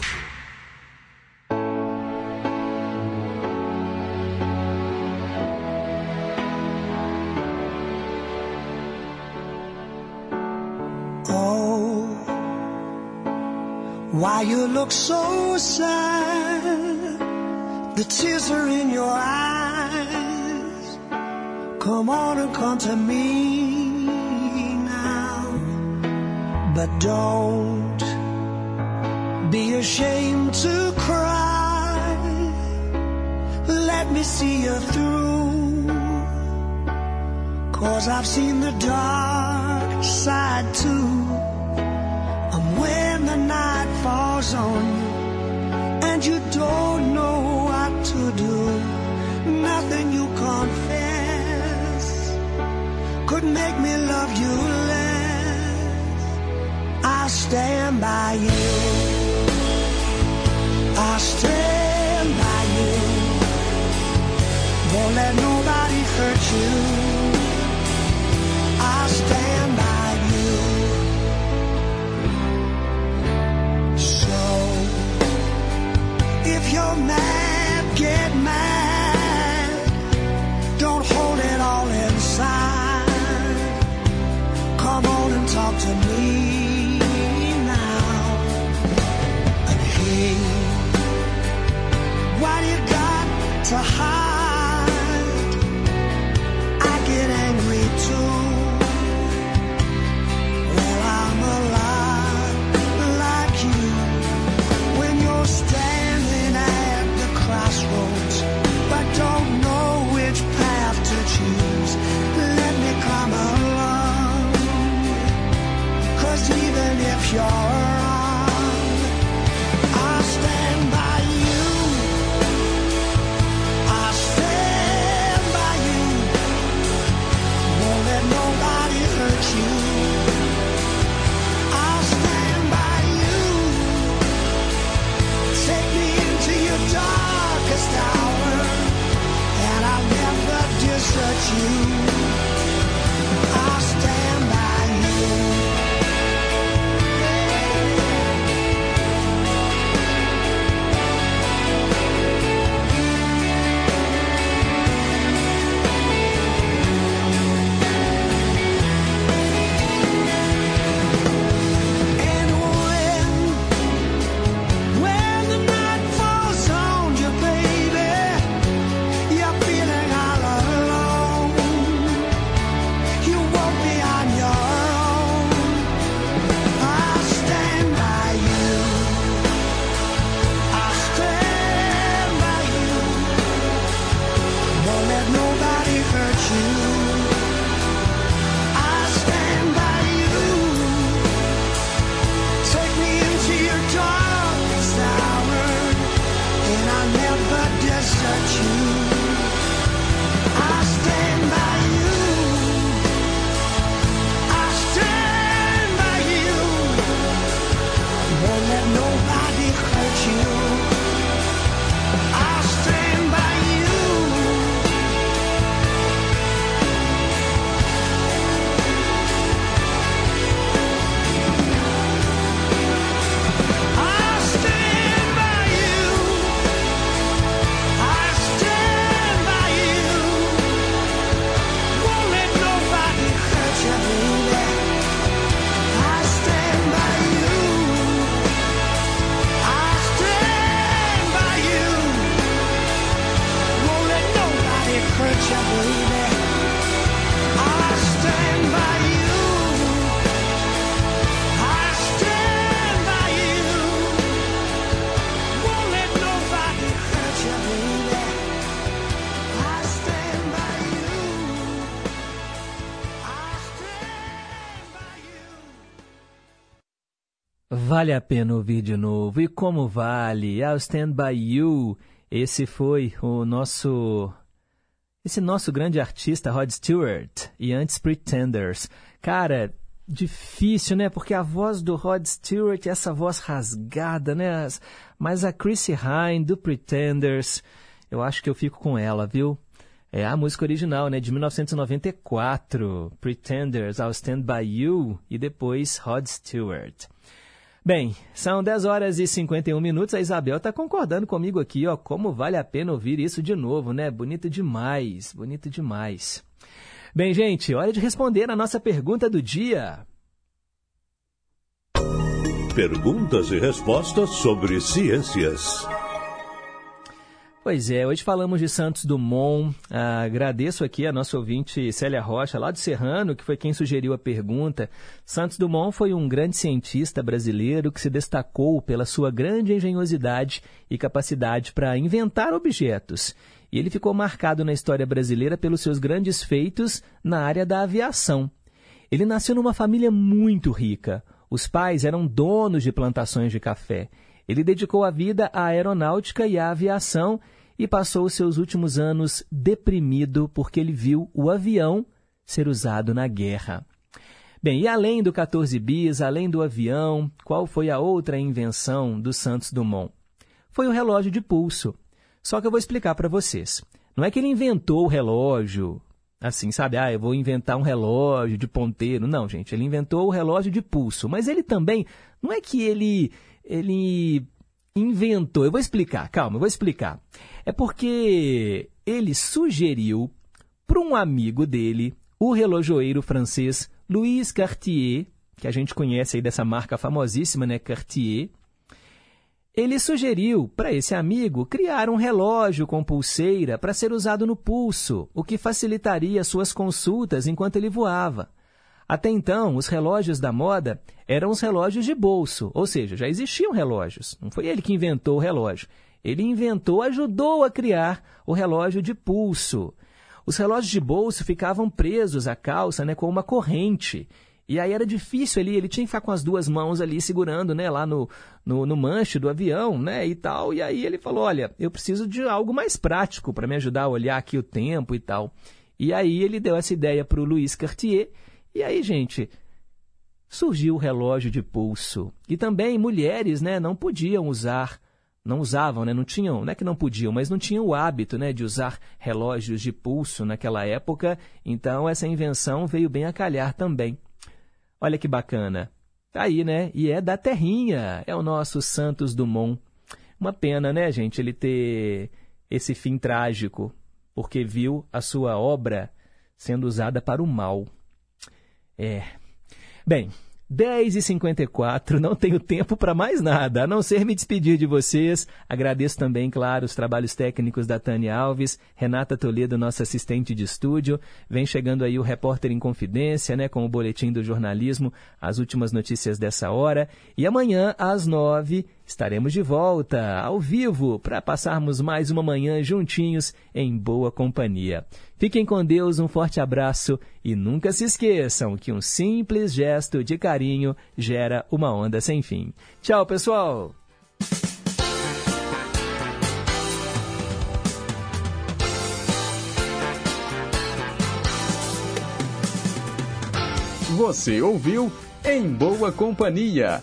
Oh, why you look so sad? The tears are in your eyes. Come on and come to me But don't be ashamed to cry. Let me see you through. Cause I've seen the dark side too. And when the night falls on you and you don't know what to do, nothing you confess could make me love you stand by you. I stand by you. Won't let nobody hurt you. I stand by you. So, if you're mad, get mad. Don't hold it all inside. Come on and talk to me Vale a pena ouvir de novo. E como vale? I'll Stand By You. Esse foi o nosso... Esse nosso grande artista, Rod Stewart. E antes, Pretenders. Cara, difícil, né? Porque a voz do Rod Stewart, essa voz rasgada, né? Mas a Chrissy Hine, do Pretenders, eu acho que eu fico com ela, viu? É a música original, né, de 1994, Pretenders, I'll Stand By You, e depois Rod Stewart. Bem, são 10 horas e 51 minutos, a Isabel está concordando comigo aqui, ó, como vale a pena ouvir isso de novo, né? Bonito demais, bonito demais. Bem, gente, hora de responder a nossa pergunta do dia. Perguntas e respostas sobre ciências. Pois é, hoje falamos de Santos Dumont. Ah, agradeço aqui a nossa ouvinte Célia Rocha, lá do Serrano, que foi quem sugeriu a pergunta. Santos Dumont foi um grande cientista brasileiro que se destacou pela sua grande engenhosidade e capacidade para inventar objetos. E ele ficou marcado na história brasileira pelos seus grandes feitos na área da aviação. Ele nasceu numa família muito rica. Os pais eram donos de plantações de café. Ele dedicou a vida à aeronáutica e à aviação e passou os seus últimos anos deprimido porque ele viu o avião ser usado na guerra. Bem, e além do 14 bis, além do avião, qual foi a outra invenção do Santos Dumont? Foi o relógio de pulso. Só que eu vou explicar para vocês. Não é que ele inventou o relógio, assim, sabe? Ah, eu vou inventar um relógio de ponteiro. Não, gente, ele inventou o relógio de pulso. Mas ele também, não é que ele ele inventou. Eu vou explicar, calma, eu vou explicar. É porque ele sugeriu para um amigo dele, o relojoeiro francês Louis Cartier, que a gente conhece aí dessa marca famosíssima, né, Cartier. Ele sugeriu para esse amigo criar um relógio com pulseira para ser usado no pulso, o que facilitaria suas consultas enquanto ele voava. Até então, os relógios da moda eram os relógios de bolso, ou seja, já existiam relógios. Não foi ele que inventou o relógio. Ele inventou, ajudou a criar o relógio de pulso. Os relógios de bolso ficavam presos à calça né, com uma corrente. E aí era difícil ali, ele tinha que ficar com as duas mãos ali segurando, né, lá no, no, no manche do avião, né, e tal. E aí ele falou, olha, eu preciso de algo mais prático para me ajudar a olhar aqui o tempo e tal. E aí ele deu essa ideia para o Louis Cartier. E aí, gente, surgiu o relógio de pulso. E também mulheres, né, não podiam usar, não usavam, né, não tinham, não é que não podiam, mas não tinham o hábito, né, de usar relógios de pulso naquela época. Então essa invenção veio bem a calhar também. Olha que bacana. Tá aí, né? E é da terrinha, é o nosso Santos Dumont. Uma pena, né, gente, ele ter esse fim trágico, porque viu a sua obra sendo usada para o mal. É. Bem, 10h54, não tenho tempo para mais nada, a não ser me despedir de vocês. Agradeço também, claro, os trabalhos técnicos da Tânia Alves, Renata Toledo, nossa assistente de estúdio. Vem chegando aí o Repórter em Confidência, né, com o boletim do jornalismo, as últimas notícias dessa hora. E amanhã, às nove, estaremos de volta, ao vivo, para passarmos mais uma manhã juntinhos em boa companhia. Fiquem com Deus, um forte abraço e nunca se esqueçam que um simples gesto de carinho gera uma onda sem fim. Tchau, pessoal! Você ouviu Em Boa Companhia.